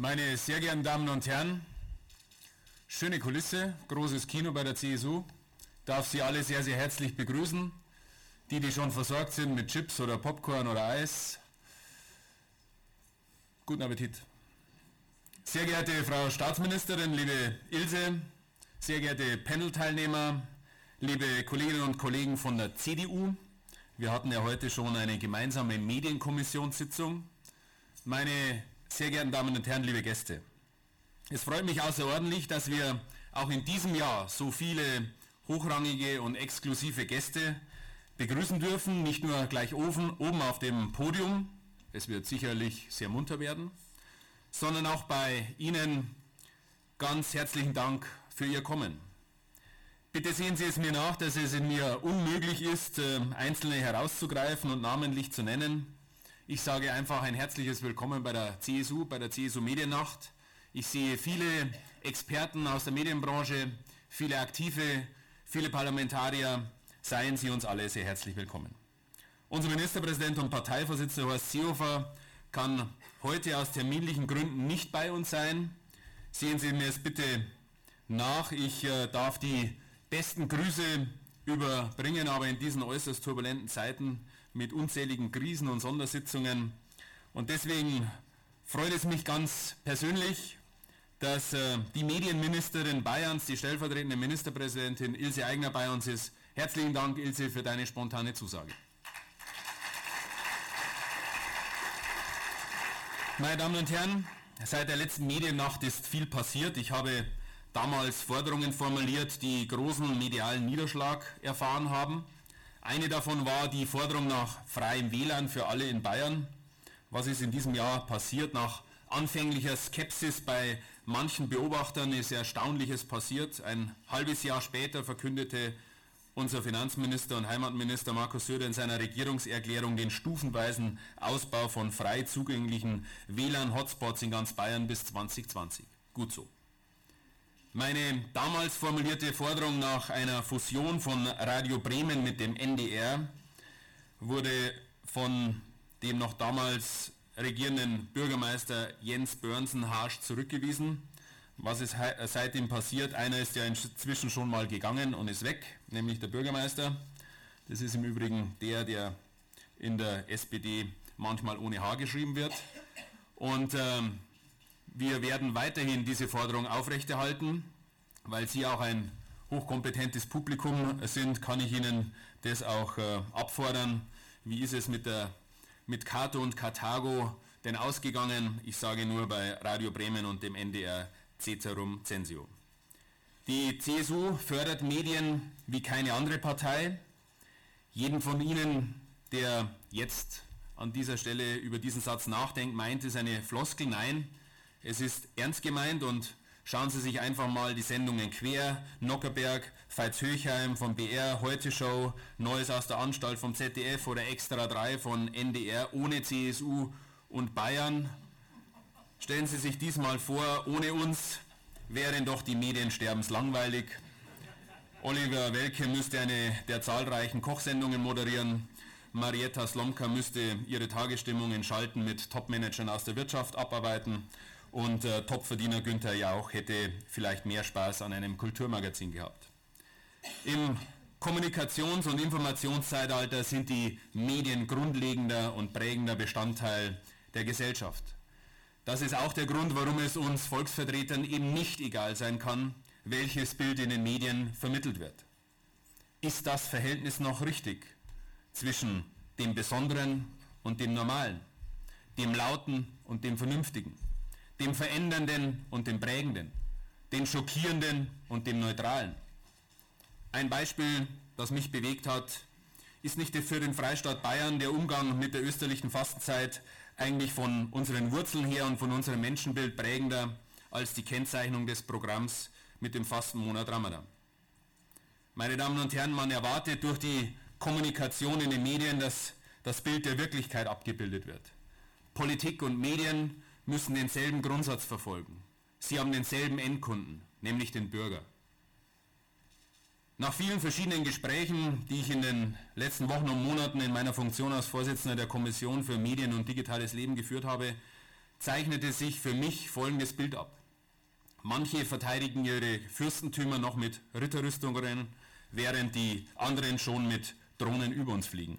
Meine sehr geehrten Damen und Herren, schöne Kulisse, großes Kino bei der CSU. Darf Sie alle sehr, sehr herzlich begrüßen. Die, die schon versorgt sind mit Chips oder Popcorn oder Eis. Guten Appetit. Sehr geehrte Frau Staatsministerin, liebe Ilse, sehr geehrte Panel-Teilnehmer, liebe Kolleginnen und Kollegen von der CDU, wir hatten ja heute schon eine gemeinsame Medienkommissionssitzung. Meine sehr geehrten Damen und Herren, liebe Gäste, es freut mich außerordentlich, dass wir auch in diesem Jahr so viele hochrangige und exklusive Gäste begrüßen dürfen, nicht nur gleich oben, oben auf dem Podium, es wird sicherlich sehr munter werden, sondern auch bei Ihnen ganz herzlichen Dank für Ihr Kommen. Bitte sehen Sie es mir nach, dass es in mir unmöglich ist, äh, einzelne herauszugreifen und namentlich zu nennen. Ich sage einfach ein herzliches Willkommen bei der CSU, bei der CSU Mediennacht. Ich sehe viele Experten aus der Medienbranche, viele Aktive, viele Parlamentarier. Seien Sie uns alle sehr herzlich willkommen. Unser Ministerpräsident und Parteivorsitzender Horst Seehofer kann heute aus terminlichen Gründen nicht bei uns sein. Sehen Sie mir es bitte nach. Ich äh, darf die besten Grüße überbringen, aber in diesen äußerst turbulenten Zeiten mit unzähligen Krisen und Sondersitzungen. Und deswegen freut es mich ganz persönlich, dass äh, die Medienministerin Bayerns, die stellvertretende Ministerpräsidentin Ilse Eigner bei uns ist. Herzlichen Dank, Ilse, für deine spontane Zusage. Meine Damen und Herren, seit der letzten Mediennacht ist viel passiert. Ich habe damals Forderungen formuliert, die großen medialen Niederschlag erfahren haben. Eine davon war die Forderung nach freiem WLAN für alle in Bayern. Was ist in diesem Jahr passiert? Nach anfänglicher Skepsis bei manchen Beobachtern ist Erstaunliches passiert. Ein halbes Jahr später verkündete unser Finanzminister und Heimatminister Markus Söder in seiner Regierungserklärung den stufenweisen Ausbau von frei zugänglichen WLAN-Hotspots in ganz Bayern bis 2020. Gut so. Meine damals formulierte Forderung nach einer Fusion von Radio Bremen mit dem NDR wurde von dem noch damals regierenden Bürgermeister Jens Börnsen harsch zurückgewiesen. Was ist seitdem passiert? Einer ist ja inzwischen schon mal gegangen und ist weg, nämlich der Bürgermeister. Das ist im Übrigen der, der in der SPD manchmal ohne H geschrieben wird. Und ähm, wir werden weiterhin diese Forderung aufrechterhalten, weil Sie auch ein hochkompetentes Publikum sind, kann ich Ihnen das auch äh, abfordern. Wie ist es mit, der, mit Kato und Karthago denn ausgegangen? Ich sage nur bei Radio Bremen und dem NDR Ceterum Censio. Die CSU fördert Medien wie keine andere Partei. Jeden von Ihnen, der jetzt an dieser Stelle über diesen Satz nachdenkt, meint es eine Floskel. Nein, es ist ernst gemeint und schauen Sie sich einfach mal die Sendungen quer, Nockerberg, Veits Höchheim vom BR, Heute Show, Neues aus der Anstalt vom ZDF oder Extra 3 von NDR ohne CSU und Bayern Stellen Sie sich diesmal vor, ohne uns wären doch die Medien sterbenslangweilig. Oliver Welke müsste eine der zahlreichen Kochsendungen moderieren. Marietta Slomka müsste ihre Tagesstimmungen schalten mit Topmanagern aus der Wirtschaft abarbeiten. Und äh, Topverdiener Günther Jauch hätte vielleicht mehr Spaß an einem Kulturmagazin gehabt. Im Kommunikations- und Informationszeitalter sind die Medien grundlegender und prägender Bestandteil der Gesellschaft. Das ist auch der Grund, warum es uns Volksvertretern eben nicht egal sein kann, welches Bild in den Medien vermittelt wird. Ist das Verhältnis noch richtig zwischen dem Besonderen und dem Normalen, dem Lauten und dem Vernünftigen, dem Verändernden und dem Prägenden, dem Schockierenden und dem Neutralen? Ein Beispiel, das mich bewegt hat, ist nicht für den Freistaat Bayern der Umgang mit der österlichen Fastenzeit eigentlich von unseren Wurzeln her und von unserem Menschenbild prägender als die Kennzeichnung des Programms mit dem Fastenmonat Ramadan. Meine Damen und Herren, man erwartet durch die Kommunikation in den Medien, dass das Bild der Wirklichkeit abgebildet wird. Politik und Medien müssen denselben Grundsatz verfolgen. Sie haben denselben Endkunden, nämlich den Bürger. Nach vielen verschiedenen Gesprächen, die ich in den letzten Wochen und Monaten in meiner Funktion als Vorsitzender der Kommission für Medien und digitales Leben geführt habe, zeichnete sich für mich folgendes Bild ab. Manche verteidigen ihre Fürstentümer noch mit Ritterrüstungen, während die anderen schon mit Drohnen über uns fliegen.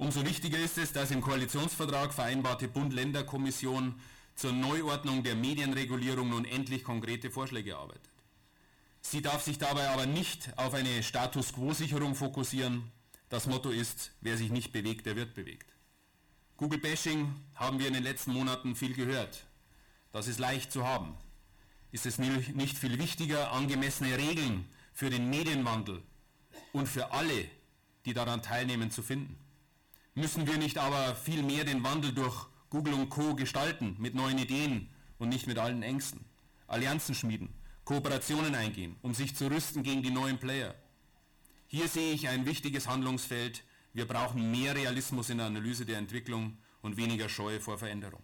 Umso wichtiger ist es, dass im Koalitionsvertrag vereinbarte Bund-Länder-Kommission zur Neuordnung der Medienregulierung nun endlich konkrete Vorschläge arbeitet. Sie darf sich dabei aber nicht auf eine Status-Quo-Sicherung fokussieren. Das Motto ist, wer sich nicht bewegt, der wird bewegt. Google-Bashing haben wir in den letzten Monaten viel gehört. Das ist leicht zu haben. Ist es nicht viel wichtiger, angemessene Regeln für den Medienwandel und für alle, die daran teilnehmen, zu finden? Müssen wir nicht aber viel mehr den Wandel durch Google und Co. gestalten, mit neuen Ideen und nicht mit allen Ängsten? Allianzen schmieden, Kooperationen eingehen, um sich zu rüsten gegen die neuen Player. Hier sehe ich ein wichtiges Handlungsfeld. Wir brauchen mehr Realismus in der Analyse der Entwicklung und weniger Scheu vor Veränderung.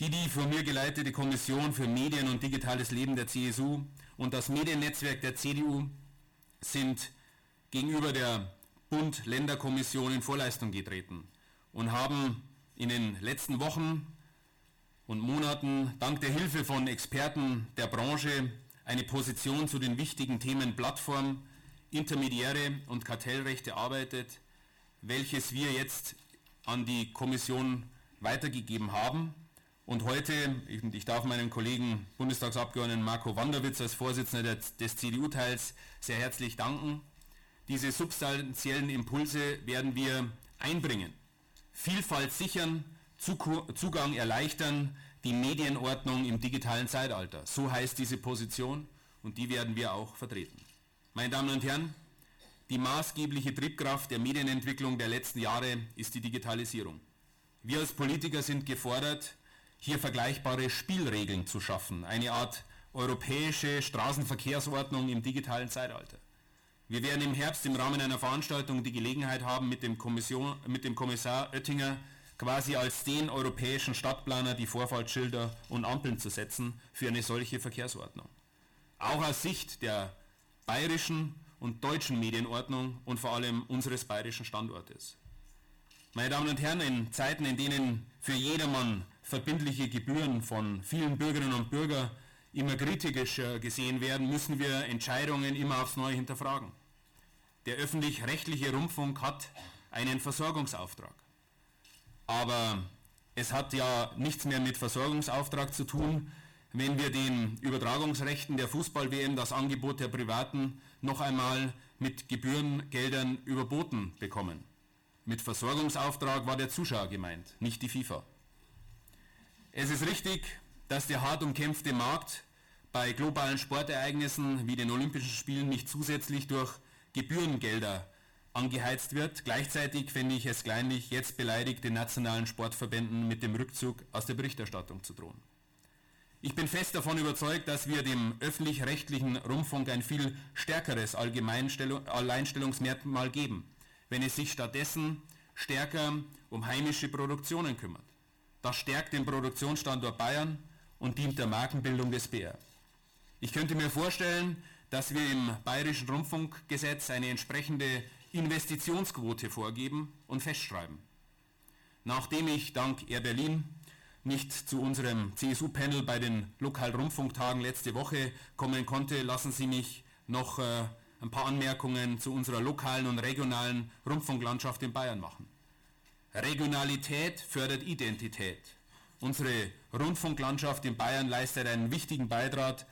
Die, die von mir geleitete Kommission für Medien und digitales Leben der CSU und das Mediennetzwerk der CDU sind gegenüber der Bund-Länder-Kommission in Vorleistung getreten und haben in den letzten Wochen und Monaten dank der Hilfe von Experten der Branche eine Position zu den wichtigen Themen Plattform, Intermediäre und Kartellrecht erarbeitet, welches wir jetzt an die Kommission weitergegeben haben. Und heute, ich darf meinem Kollegen Bundestagsabgeordneten Marco Wanderwitz als Vorsitzender des CDU-Teils sehr herzlich danken. Diese substanziellen Impulse werden wir einbringen. Vielfalt sichern, Zugang erleichtern, die Medienordnung im digitalen Zeitalter. So heißt diese Position und die werden wir auch vertreten. Meine Damen und Herren, die maßgebliche Triebkraft der Medienentwicklung der letzten Jahre ist die Digitalisierung. Wir als Politiker sind gefordert, hier vergleichbare Spielregeln zu schaffen, eine Art europäische Straßenverkehrsordnung im digitalen Zeitalter. Wir werden im Herbst im Rahmen einer Veranstaltung die Gelegenheit haben, mit dem, Kommission, mit dem Kommissar Oettinger quasi als den europäischen Stadtplaner die Vorfahrtsschilder und Ampeln zu setzen für eine solche Verkehrsordnung. Auch aus Sicht der bayerischen und deutschen Medienordnung und vor allem unseres bayerischen Standortes. Meine Damen und Herren, in Zeiten, in denen für jedermann verbindliche Gebühren von vielen Bürgerinnen und Bürgern immer kritischer gesehen werden, müssen wir Entscheidungen immer aufs Neue hinterfragen. Der öffentlich-rechtliche Rundfunk hat einen Versorgungsauftrag. Aber es hat ja nichts mehr mit Versorgungsauftrag zu tun, wenn wir den Übertragungsrechten der Fußball-WM das Angebot der Privaten noch einmal mit Gebührengeldern überboten bekommen. Mit Versorgungsauftrag war der Zuschauer gemeint, nicht die FIFA. Es ist richtig, dass der hart umkämpfte Markt bei globalen Sportereignissen wie den Olympischen Spielen nicht zusätzlich durch Gebührengelder angeheizt wird. Gleichzeitig fände ich es kleinlich, jetzt beleidigt den nationalen Sportverbänden mit dem Rückzug aus der Berichterstattung zu drohen. Ich bin fest davon überzeugt, dass wir dem öffentlich-rechtlichen Rundfunk ein viel stärkeres Alleinstellungsmerkmal geben, wenn es sich stattdessen stärker um heimische Produktionen kümmert. Das stärkt den Produktionsstandort Bayern und dient der Markenbildung des BR. Ich könnte mir vorstellen, dass wir im Bayerischen Rundfunkgesetz eine entsprechende Investitionsquote vorgeben und festschreiben. Nachdem ich dank Air Berlin nicht zu unserem CSU-Panel bei den Lokalrundfunktagen letzte Woche kommen konnte, lassen Sie mich noch äh, ein paar Anmerkungen zu unserer lokalen und regionalen Rundfunklandschaft in Bayern machen. Regionalität fördert Identität. Unsere Rundfunklandschaft in Bayern leistet einen wichtigen Beitrag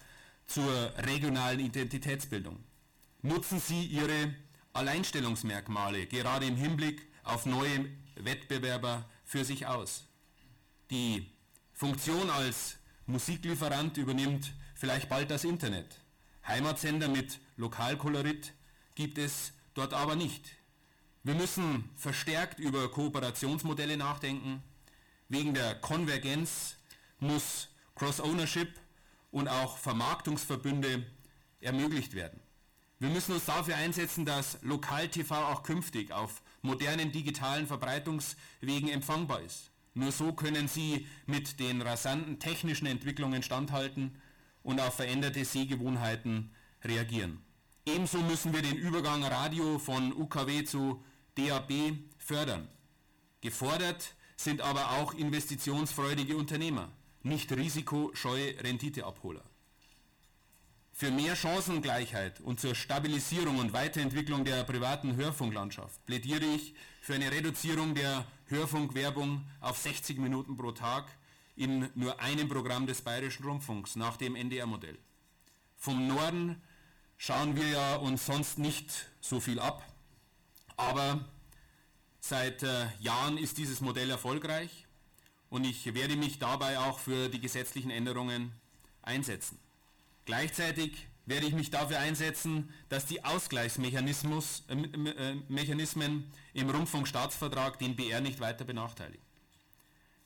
zur regionalen Identitätsbildung. Nutzen Sie Ihre Alleinstellungsmerkmale gerade im Hinblick auf neue Wettbewerber für sich aus. Die Funktion als Musiklieferant übernimmt vielleicht bald das Internet. Heimatsender mit Lokalkolorit gibt es dort aber nicht. Wir müssen verstärkt über Kooperationsmodelle nachdenken. Wegen der Konvergenz muss Cross-Ownership und auch Vermarktungsverbünde ermöglicht werden. Wir müssen uns dafür einsetzen, dass Lokal-TV auch künftig auf modernen digitalen Verbreitungswegen empfangbar ist. Nur so können sie mit den rasanten technischen Entwicklungen standhalten und auf veränderte Sehgewohnheiten reagieren. Ebenso müssen wir den Übergang Radio von UKW zu DAB fördern. Gefordert sind aber auch investitionsfreudige Unternehmer, nicht risikoscheue Renditeabholer. Für mehr Chancengleichheit und zur Stabilisierung und Weiterentwicklung der privaten Hörfunklandschaft plädiere ich für eine Reduzierung der Hörfunkwerbung auf 60 Minuten pro Tag in nur einem Programm des Bayerischen Rundfunks nach dem NDR-Modell. Vom Norden schauen wir ja uns sonst nicht so viel ab, aber seit äh, Jahren ist dieses Modell erfolgreich und ich werde mich dabei auch für die gesetzlichen Änderungen einsetzen. Gleichzeitig werde ich mich dafür einsetzen, dass die Ausgleichsmechanismen äh, im Rundfunkstaatsvertrag den BR nicht weiter benachteiligen.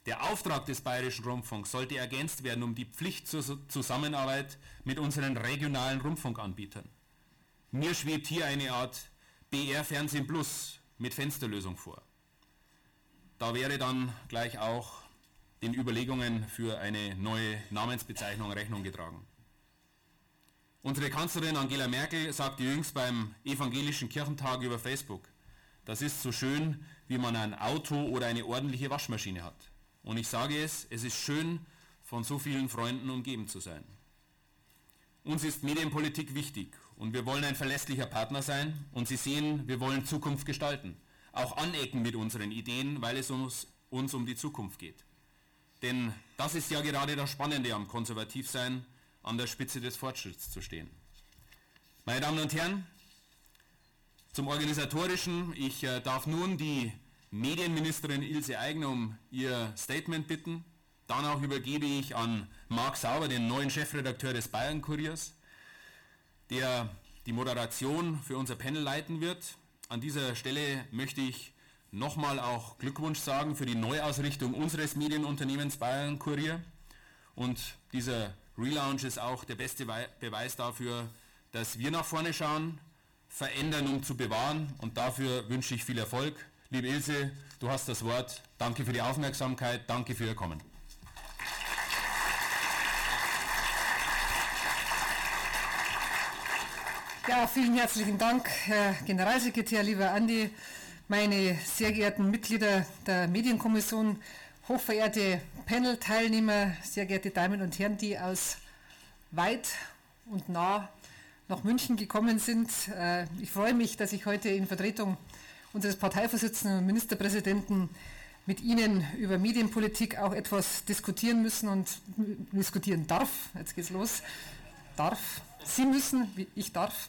Der Auftrag des Bayerischen Rundfunks sollte ergänzt werden um die Pflicht zur Zusammenarbeit mit unseren regionalen Rundfunkanbietern. Mir schwebt hier eine Art BR Fernsehen Plus mit Fensterlösung vor. Da wäre dann gleich auch den Überlegungen für eine neue Namensbezeichnung Rechnung getragen. Unsere Kanzlerin Angela Merkel sagte jüngst beim Evangelischen Kirchentag über Facebook, das ist so schön, wie man ein Auto oder eine ordentliche Waschmaschine hat. Und ich sage es, es ist schön, von so vielen Freunden umgeben zu sein. Uns ist Medienpolitik wichtig und wir wollen ein verlässlicher Partner sein und Sie sehen, wir wollen Zukunft gestalten. Auch anecken mit unseren Ideen, weil es uns, uns um die Zukunft geht. Denn das ist ja gerade das Spannende am Konservativsein, an der Spitze des Fortschritts zu stehen. Meine Damen und Herren, zum Organisatorischen. Ich äh, darf nun die Medienministerin Ilse Aigner um ihr Statement bitten. Danach übergebe ich an Marc Sauber, den neuen Chefredakteur des Bayern Kuriers, der die Moderation für unser Panel leiten wird. An dieser Stelle möchte ich nochmal auch Glückwunsch sagen für die Neuausrichtung unseres Medienunternehmens Bayern Kurier. Und dieser Relaunch ist auch der beste Beweis dafür, dass wir nach vorne schauen, verändern, um zu bewahren. Und dafür wünsche ich viel Erfolg. Liebe Ilse, du hast das Wort. Danke für die Aufmerksamkeit. Danke für Ihr Kommen. Ja, vielen herzlichen Dank, Herr Generalsekretär, lieber Andi, meine sehr geehrten Mitglieder der Medienkommission, hochverehrte Panel-Teilnehmer, sehr geehrte Damen und Herren, die aus weit und nah nach München gekommen sind. Äh, ich freue mich, dass ich heute in Vertretung unseres Parteivorsitzenden und Ministerpräsidenten mit Ihnen über Medienpolitik auch etwas diskutieren müssen und diskutieren darf. Jetzt geht's los. Darf. Sie müssen, ich darf.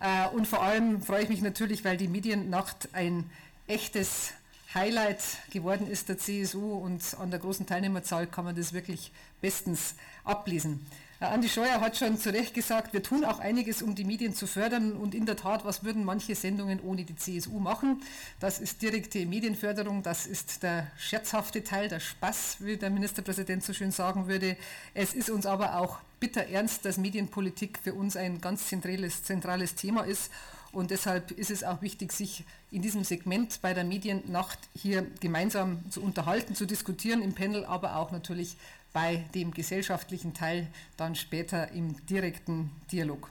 Äh, und vor allem freue ich mich natürlich, weil die Mediennacht ein echtes Highlight geworden ist der CSU und an der großen Teilnehmerzahl kann man das wirklich bestens ablesen. Andi Scheuer hat schon zu Recht gesagt, wir tun auch einiges, um die Medien zu fördern. Und in der Tat, was würden manche Sendungen ohne die CSU machen? Das ist direkte Medienförderung, das ist der scherzhafte Teil, der Spaß, wie der Ministerpräsident so schön sagen würde. Es ist uns aber auch bitter ernst, dass Medienpolitik für uns ein ganz zentrales, zentrales Thema ist. Und deshalb ist es auch wichtig, sich in diesem Segment bei der Mediennacht hier gemeinsam zu unterhalten, zu diskutieren im Panel, aber auch natürlich bei dem gesellschaftlichen Teil dann später im direkten Dialog.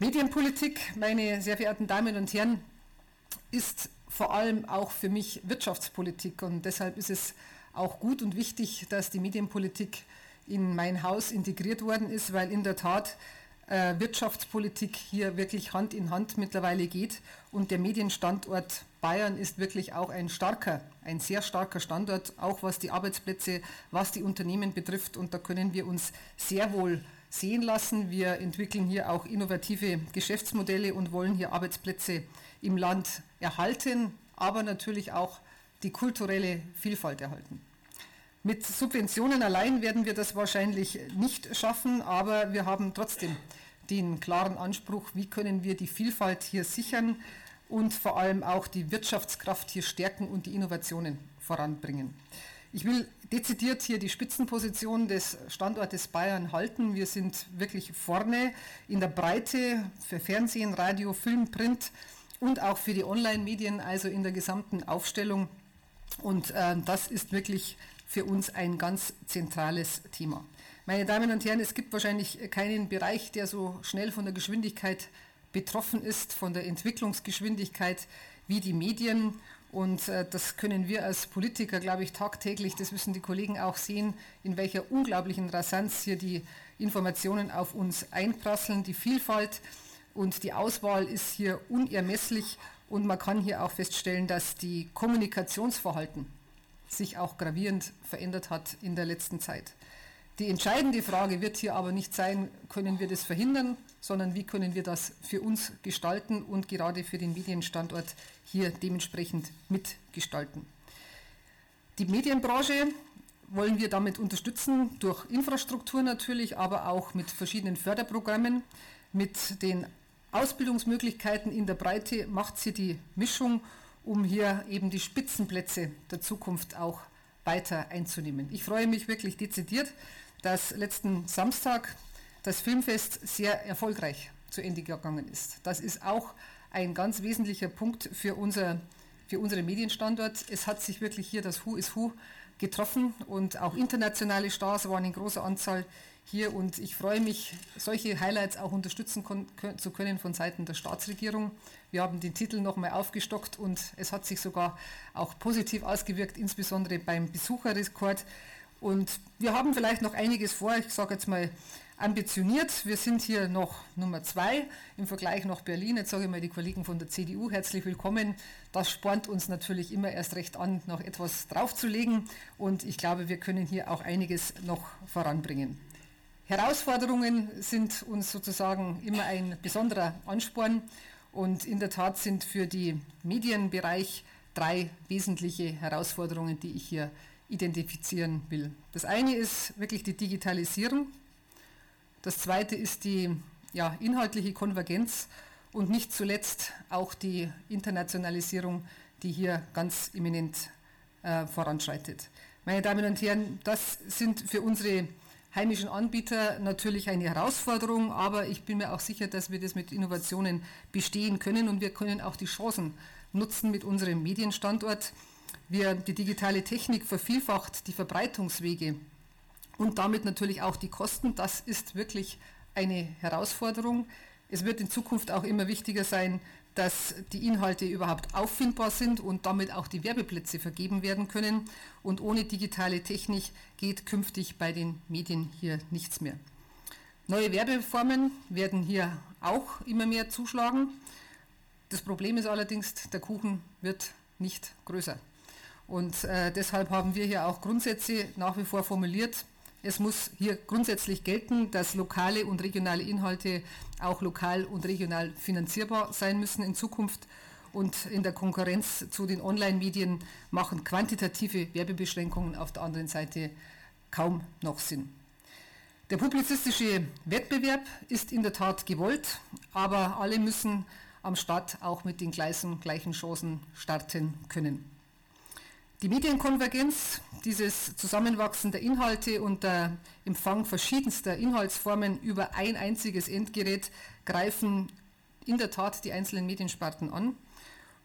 Medienpolitik, meine sehr verehrten Damen und Herren, ist vor allem auch für mich Wirtschaftspolitik und deshalb ist es auch gut und wichtig, dass die Medienpolitik in mein Haus integriert worden ist, weil in der Tat äh, Wirtschaftspolitik hier wirklich Hand in Hand mittlerweile geht und der Medienstandort Bayern ist wirklich auch ein starker, ein sehr starker Standort, auch was die Arbeitsplätze, was die Unternehmen betrifft. Und da können wir uns sehr wohl sehen lassen. Wir entwickeln hier auch innovative Geschäftsmodelle und wollen hier Arbeitsplätze im Land erhalten, aber natürlich auch die kulturelle Vielfalt erhalten. Mit Subventionen allein werden wir das wahrscheinlich nicht schaffen, aber wir haben trotzdem den klaren Anspruch, wie können wir die Vielfalt hier sichern und vor allem auch die Wirtschaftskraft hier stärken und die Innovationen voranbringen. Ich will dezidiert hier die Spitzenposition des Standortes Bayern halten. Wir sind wirklich vorne in der Breite für Fernsehen, Radio, Film, Print und auch für die Online-Medien, also in der gesamten Aufstellung. Und äh, das ist wirklich für uns ein ganz zentrales Thema. Meine Damen und Herren, es gibt wahrscheinlich keinen Bereich, der so schnell von der Geschwindigkeit betroffen ist, von der Entwicklungsgeschwindigkeit wie die Medien. Und äh, das können wir als Politiker, glaube ich, tagtäglich, das müssen die Kollegen auch sehen, in welcher unglaublichen Rasanz hier die Informationen auf uns einprasseln. Die Vielfalt und die Auswahl ist hier unermesslich und man kann hier auch feststellen, dass die Kommunikationsverhalten sich auch gravierend verändert hat in der letzten Zeit. Die entscheidende Frage wird hier aber nicht sein, können wir das verhindern, sondern wie können wir das für uns gestalten und gerade für den Medienstandort hier dementsprechend mitgestalten. Die Medienbranche wollen wir damit unterstützen, durch Infrastruktur natürlich, aber auch mit verschiedenen Förderprogrammen. Mit den Ausbildungsmöglichkeiten in der Breite macht sie die Mischung, um hier eben die Spitzenplätze der Zukunft auch weiter einzunehmen. Ich freue mich wirklich dezidiert, dass letzten Samstag das Filmfest sehr erfolgreich zu Ende gegangen ist. Das ist auch ein ganz wesentlicher Punkt für, unser, für unseren Medienstandort. Es hat sich wirklich hier das Who is Who getroffen und auch internationale Stars waren in großer Anzahl hier und ich freue mich, solche Highlights auch unterstützen zu können von Seiten der Staatsregierung. Wir haben den Titel nochmal aufgestockt und es hat sich sogar auch positiv ausgewirkt, insbesondere beim Besucherrekord. Und wir haben vielleicht noch einiges vor. Ich sage jetzt mal ambitioniert. Wir sind hier noch Nummer zwei im Vergleich nach Berlin. Jetzt sage ich mal die Kollegen von der CDU herzlich willkommen. Das spornt uns natürlich immer erst recht an, noch etwas draufzulegen. Und ich glaube, wir können hier auch einiges noch voranbringen. Herausforderungen sind uns sozusagen immer ein besonderer Ansporn. Und in der Tat sind für den Medienbereich drei wesentliche Herausforderungen, die ich hier identifizieren will. Das eine ist wirklich die Digitalisierung. Das zweite ist die ja, inhaltliche Konvergenz und nicht zuletzt auch die Internationalisierung, die hier ganz eminent äh, voranschreitet. Meine Damen und Herren, das sind für unsere heimischen Anbieter natürlich eine Herausforderung, aber ich bin mir auch sicher, dass wir das mit Innovationen bestehen können und wir können auch die Chancen nutzen mit unserem Medienstandort. Wir, die digitale Technik vervielfacht die Verbreitungswege und damit natürlich auch die Kosten. Das ist wirklich eine Herausforderung. Es wird in Zukunft auch immer wichtiger sein, dass die Inhalte überhaupt auffindbar sind und damit auch die Werbeplätze vergeben werden können. Und ohne digitale Technik geht künftig bei den Medien hier nichts mehr. Neue Werbeformen werden hier auch immer mehr zuschlagen. Das Problem ist allerdings, der Kuchen wird nicht größer. Und äh, deshalb haben wir hier auch Grundsätze nach wie vor formuliert, es muss hier grundsätzlich gelten, dass lokale und regionale Inhalte auch lokal und regional finanzierbar sein müssen in Zukunft. Und in der Konkurrenz zu den Online-Medien machen quantitative Werbebeschränkungen auf der anderen Seite kaum noch Sinn. Der publizistische Wettbewerb ist in der Tat gewollt, aber alle müssen am Start auch mit den gleichen Chancen starten können. Die Medienkonvergenz, dieses Zusammenwachsen der Inhalte und der Empfang verschiedenster Inhaltsformen über ein einziges Endgerät greifen in der Tat die einzelnen Mediensparten an.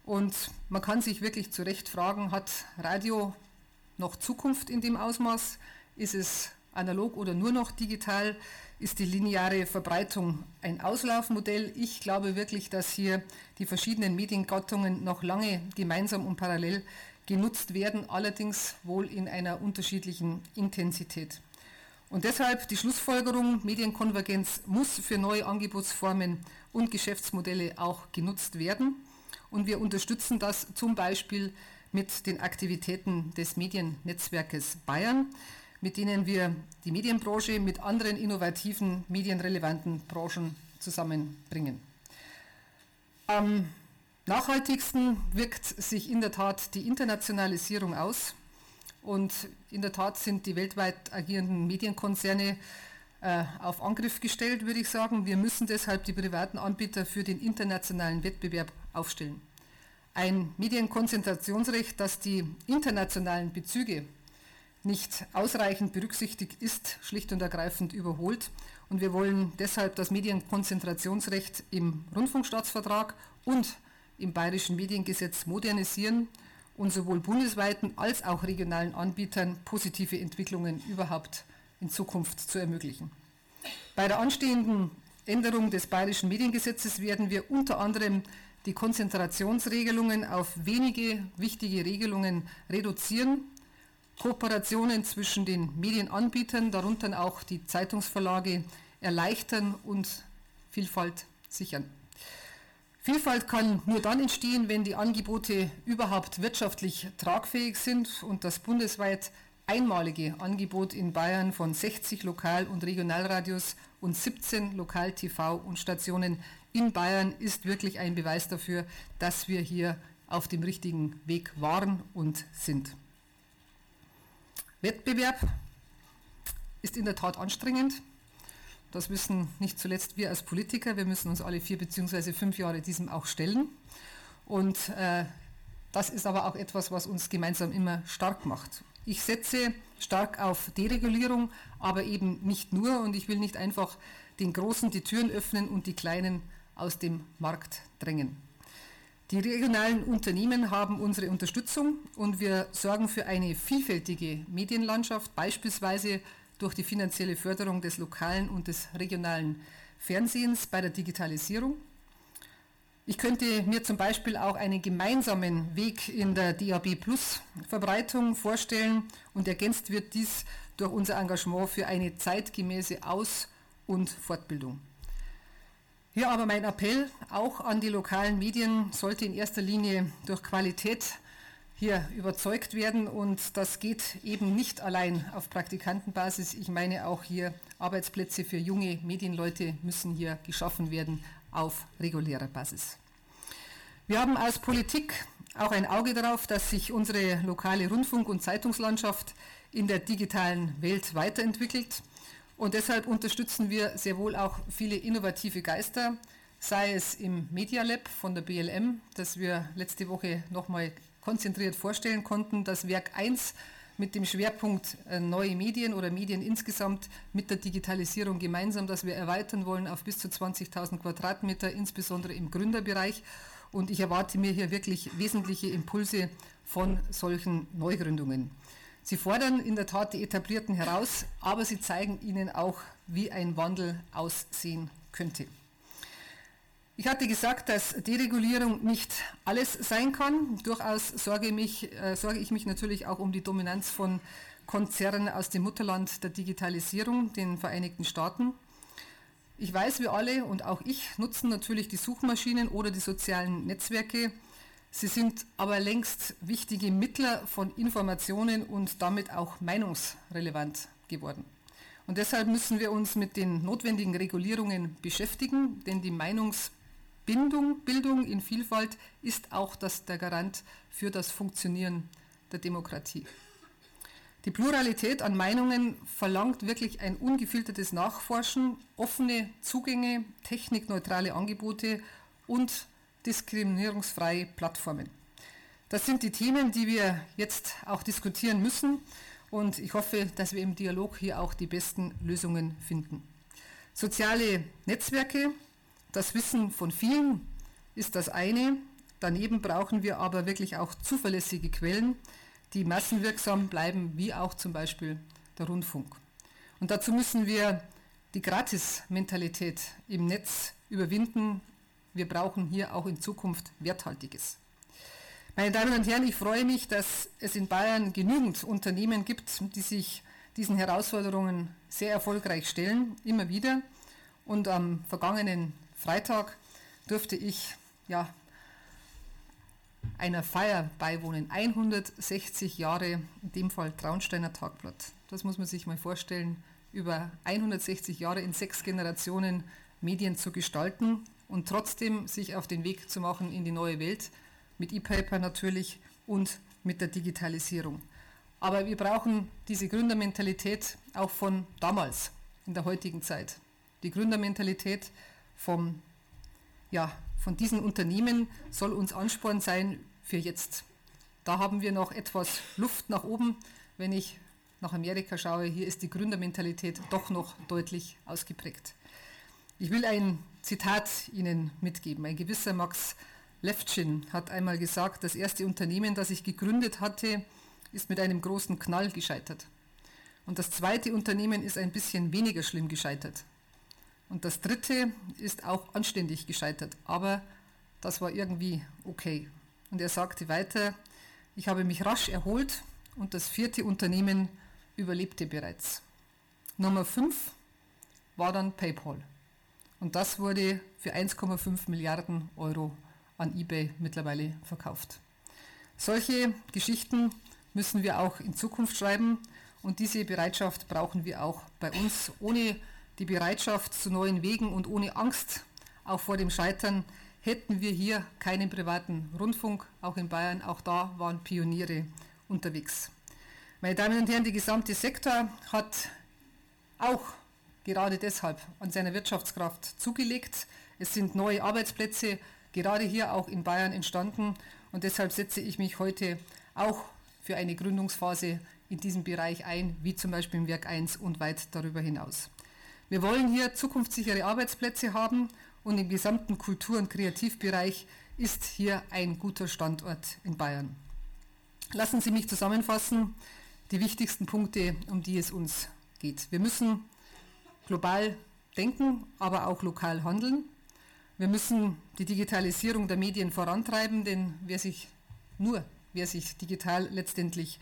Und man kann sich wirklich zu Recht fragen, hat Radio noch Zukunft in dem Ausmaß? Ist es analog oder nur noch digital? Ist die lineare Verbreitung ein Auslaufmodell? Ich glaube wirklich, dass hier die verschiedenen Mediengattungen noch lange gemeinsam und parallel genutzt werden, allerdings wohl in einer unterschiedlichen Intensität. Und deshalb die Schlussfolgerung, Medienkonvergenz muss für neue Angebotsformen und Geschäftsmodelle auch genutzt werden. Und wir unterstützen das zum Beispiel mit den Aktivitäten des Mediennetzwerkes Bayern, mit denen wir die Medienbranche mit anderen innovativen, medienrelevanten Branchen zusammenbringen. Am nachhaltigsten wirkt sich in der Tat die Internationalisierung aus. Und in der Tat sind die weltweit agierenden Medienkonzerne äh, auf Angriff gestellt, würde ich sagen. Wir müssen deshalb die privaten Anbieter für den internationalen Wettbewerb aufstellen. Ein Medienkonzentrationsrecht, das die internationalen Bezüge nicht ausreichend berücksichtigt, ist schlicht und ergreifend überholt. Und wir wollen deshalb das Medienkonzentrationsrecht im Rundfunkstaatsvertrag und im bayerischen Mediengesetz modernisieren und sowohl bundesweiten als auch regionalen Anbietern positive Entwicklungen überhaupt in Zukunft zu ermöglichen. Bei der anstehenden Änderung des bayerischen Mediengesetzes werden wir unter anderem die Konzentrationsregelungen auf wenige wichtige Regelungen reduzieren, Kooperationen zwischen den Medienanbietern, darunter auch die Zeitungsverlage, erleichtern und Vielfalt sichern. Vielfalt kann nur dann entstehen, wenn die Angebote überhaupt wirtschaftlich tragfähig sind und das bundesweit einmalige Angebot in Bayern von 60 Lokal- und Regionalradios und 17 Lokal-TV und Stationen in Bayern ist wirklich ein Beweis dafür, dass wir hier auf dem richtigen Weg waren und sind. Wettbewerb ist in der Tat anstrengend. Das wissen nicht zuletzt wir als Politiker. Wir müssen uns alle vier bzw. fünf Jahre diesem auch stellen. Und äh, das ist aber auch etwas, was uns gemeinsam immer stark macht. Ich setze stark auf Deregulierung, aber eben nicht nur. Und ich will nicht einfach den Großen die Türen öffnen und die Kleinen aus dem Markt drängen. Die regionalen Unternehmen haben unsere Unterstützung und wir sorgen für eine vielfältige Medienlandschaft, beispielsweise durch die finanzielle Förderung des lokalen und des regionalen Fernsehens bei der Digitalisierung. Ich könnte mir zum Beispiel auch einen gemeinsamen Weg in der DAB Plus Verbreitung vorstellen und ergänzt wird dies durch unser Engagement für eine zeitgemäße Aus- und Fortbildung. Hier aber mein Appell auch an die lokalen Medien sollte in erster Linie durch Qualität hier überzeugt werden und das geht eben nicht allein auf Praktikantenbasis. Ich meine auch hier Arbeitsplätze für junge Medienleute müssen hier geschaffen werden auf regulärer Basis. Wir haben als Politik auch ein Auge darauf, dass sich unsere lokale Rundfunk- und Zeitungslandschaft in der digitalen Welt weiterentwickelt. Und deshalb unterstützen wir sehr wohl auch viele innovative Geister, sei es im Media Lab von der BLM, das wir letzte Woche nochmal konzentriert vorstellen konnten, das Werk 1 mit dem Schwerpunkt äh, neue Medien oder Medien insgesamt mit der Digitalisierung gemeinsam, das wir erweitern wollen auf bis zu 20.000 Quadratmeter, insbesondere im Gründerbereich. Und ich erwarte mir hier wirklich wesentliche Impulse von solchen Neugründungen. Sie fordern in der Tat die Etablierten heraus, aber sie zeigen ihnen auch, wie ein Wandel aussehen könnte. Ich hatte gesagt, dass Deregulierung nicht alles sein kann. Durchaus sorge, mich, äh, sorge ich mich natürlich auch um die Dominanz von Konzernen aus dem Mutterland der Digitalisierung, den Vereinigten Staaten. Ich weiß, wir alle und auch ich nutzen natürlich die Suchmaschinen oder die sozialen Netzwerke Sie sind aber längst wichtige Mittler von Informationen und damit auch meinungsrelevant geworden. Und deshalb müssen wir uns mit den notwendigen Regulierungen beschäftigen, denn die Meinungsbindung Bildung in Vielfalt ist auch das, der Garant für das Funktionieren der Demokratie. Die Pluralität an Meinungen verlangt wirklich ein ungefiltertes Nachforschen, offene Zugänge, technikneutrale Angebote und diskriminierungsfreie Plattformen. Das sind die Themen, die wir jetzt auch diskutieren müssen und ich hoffe, dass wir im Dialog hier auch die besten Lösungen finden. Soziale Netzwerke, das Wissen von vielen ist das eine. Daneben brauchen wir aber wirklich auch zuverlässige Quellen, die massenwirksam bleiben, wie auch zum Beispiel der Rundfunk. Und dazu müssen wir die Gratis-Mentalität im Netz überwinden wir brauchen hier auch in Zukunft Werthaltiges. Meine Damen und Herren, ich freue mich, dass es in Bayern genügend Unternehmen gibt, die sich diesen Herausforderungen sehr erfolgreich stellen, immer wieder. Und am vergangenen Freitag durfte ich ja, einer Feier beiwohnen. 160 Jahre, in dem Fall Traunsteiner Tagblatt. Das muss man sich mal vorstellen, über 160 Jahre in sechs Generationen Medien zu gestalten und trotzdem sich auf den Weg zu machen in die neue Welt, mit E-Paper natürlich und mit der Digitalisierung. Aber wir brauchen diese Gründermentalität auch von damals, in der heutigen Zeit. Die Gründermentalität vom, ja, von diesen Unternehmen soll uns Ansporn sein für jetzt. Da haben wir noch etwas Luft nach oben. Wenn ich nach Amerika schaue, hier ist die Gründermentalität doch noch deutlich ausgeprägt. Ich will ein Zitat Ihnen mitgeben. Ein gewisser Max Levchin hat einmal gesagt, das erste Unternehmen, das ich gegründet hatte, ist mit einem großen Knall gescheitert. Und das zweite Unternehmen ist ein bisschen weniger schlimm gescheitert. Und das dritte ist auch anständig gescheitert. Aber das war irgendwie okay. Und er sagte weiter, ich habe mich rasch erholt und das vierte Unternehmen überlebte bereits. Nummer 5 war dann PayPal. Und das wurde für 1,5 Milliarden Euro an eBay mittlerweile verkauft. Solche Geschichten müssen wir auch in Zukunft schreiben und diese Bereitschaft brauchen wir auch bei uns. Ohne die Bereitschaft zu neuen Wegen und ohne Angst auch vor dem Scheitern hätten wir hier keinen privaten Rundfunk, auch in Bayern. Auch da waren Pioniere unterwegs. Meine Damen und Herren, der gesamte Sektor hat auch gerade deshalb an seiner Wirtschaftskraft zugelegt. Es sind neue Arbeitsplätze gerade hier auch in Bayern entstanden und deshalb setze ich mich heute auch für eine Gründungsphase in diesem Bereich ein, wie zum Beispiel im Werk 1 und weit darüber hinaus. Wir wollen hier zukunftssichere Arbeitsplätze haben und im gesamten Kultur- und Kreativbereich ist hier ein guter Standort in Bayern. Lassen Sie mich zusammenfassen die wichtigsten Punkte, um die es uns geht. Wir müssen global denken, aber auch lokal handeln. Wir müssen die Digitalisierung der Medien vorantreiben, denn wer sich nur, wer sich digital letztendlich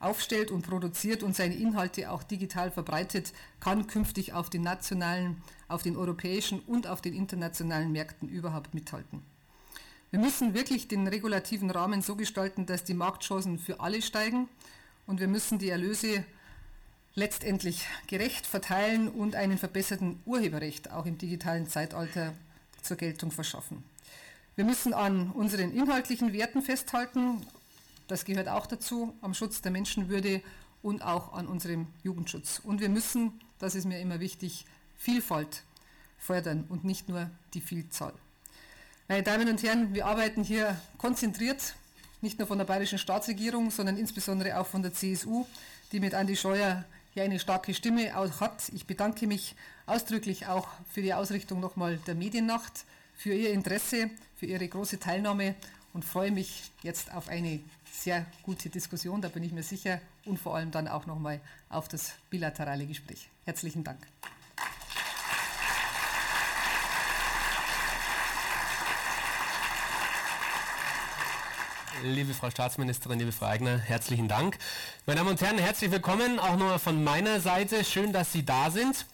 aufstellt und produziert und seine Inhalte auch digital verbreitet, kann künftig auf den nationalen, auf den europäischen und auf den internationalen Märkten überhaupt mithalten. Wir müssen wirklich den regulativen Rahmen so gestalten, dass die Marktchancen für alle steigen und wir müssen die Erlöse letztendlich gerecht verteilen und einen verbesserten Urheberrecht auch im digitalen Zeitalter zur Geltung verschaffen. Wir müssen an unseren inhaltlichen Werten festhalten, das gehört auch dazu, am Schutz der Menschenwürde und auch an unserem Jugendschutz. Und wir müssen, das ist mir immer wichtig, Vielfalt fördern und nicht nur die Vielzahl. Meine Damen und Herren, wir arbeiten hier konzentriert, nicht nur von der bayerischen Staatsregierung, sondern insbesondere auch von der CSU, die mit Andi Scheuer hier eine starke Stimme hat. Ich bedanke mich ausdrücklich auch für die Ausrichtung nochmal der Mediennacht, für Ihr Interesse, für Ihre große Teilnahme und freue mich jetzt auf eine sehr gute Diskussion, da bin ich mir sicher, und vor allem dann auch nochmal auf das bilaterale Gespräch. Herzlichen Dank. Liebe Frau Staatsministerin, liebe Frau Eigner, herzlichen Dank. Meine Damen und Herren, herzlich willkommen, auch nur von meiner Seite. Schön, dass Sie da sind.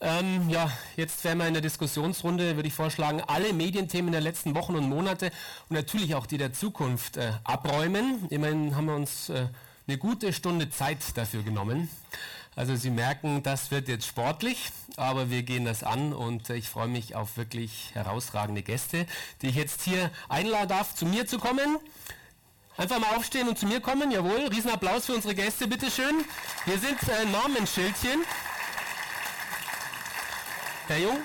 Ähm, ja, jetzt werden wir in der Diskussionsrunde, würde ich vorschlagen, alle Medienthemen der letzten Wochen und Monate und natürlich auch die der Zukunft äh, abräumen. Immerhin haben wir uns äh, eine gute Stunde Zeit dafür genommen. Also Sie merken, das wird jetzt sportlich, aber wir gehen das an und äh, ich freue mich auf wirklich herausragende Gäste, die ich jetzt hier einladen darf, zu mir zu kommen. Einfach mal aufstehen und zu mir kommen, jawohl. Riesenapplaus für unsere Gäste, bitteschön. Hier sind äh, Normenschildchen. Herr Jung,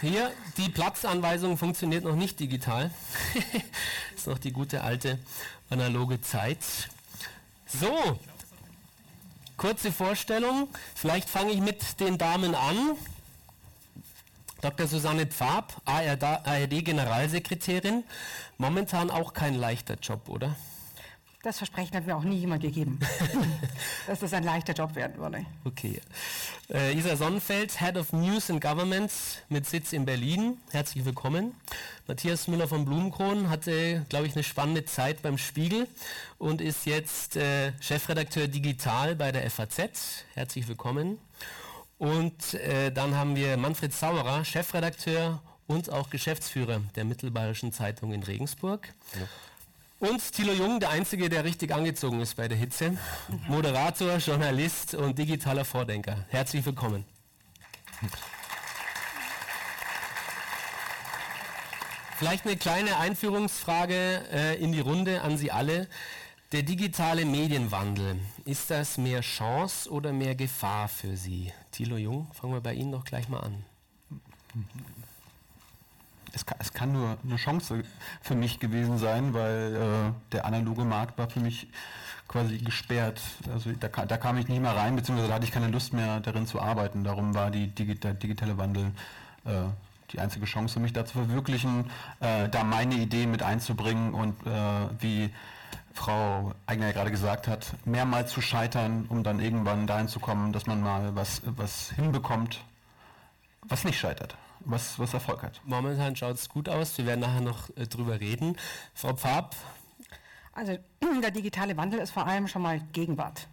hier, die Platzanweisung funktioniert noch nicht digital. ist noch die gute alte analoge Zeit. So, kurze Vorstellung. Vielleicht fange ich mit den Damen an. Dr. Susanne Pfab, ARD-Generalsekretärin. Momentan auch kein leichter Job, oder? Das Versprechen hat mir auch nie jemand gegeben, dass das ein leichter Job werden würde. Okay. Äh, Isa Sonnenfeld, Head of News and Governments mit Sitz in Berlin. Herzlich willkommen. Matthias Müller von Blumenkron hatte, glaube ich, eine spannende Zeit beim Spiegel und ist jetzt äh, Chefredakteur Digital bei der FAZ. Herzlich willkommen. Und äh, dann haben wir Manfred Sauerer, Chefredakteur und auch Geschäftsführer der Mittelbayerischen Zeitung in Regensburg. Ja. Und Thilo Jung, der Einzige, der richtig angezogen ist bei der Hitze. Moderator, Journalist und digitaler Vordenker. Herzlich willkommen. Vielleicht eine kleine Einführungsfrage äh, in die Runde an Sie alle. Der digitale Medienwandel, ist das mehr Chance oder mehr Gefahr für Sie? Thilo Jung, fangen wir bei Ihnen doch gleich mal an es kann, es kann, nur eine Chance für mich gewesen sein, weil äh, der analoge Markt war für mich quasi gesperrt. Also da, da, kam ich nicht mehr rein, beziehungsweise da hatte ich keine Lust mehr darin zu arbeiten. Darum war die, der digitale Wandel äh, die einzige Chance, mich da zu verwirklichen, äh, da meine Idee mit einzubringen und äh, wie Frau Eigner gerade gesagt hat, mehrmals zu scheitern, um dann irgendwann dahin zu kommen, dass man mal was, was hinbekommt, was nicht scheitert. Was, was Erfolg hat. Momentan schaut es gut aus. Wir werden nachher noch äh, drüber reden. Frau Pfab. Also der digitale Wandel ist vor allem schon mal Gegenwart.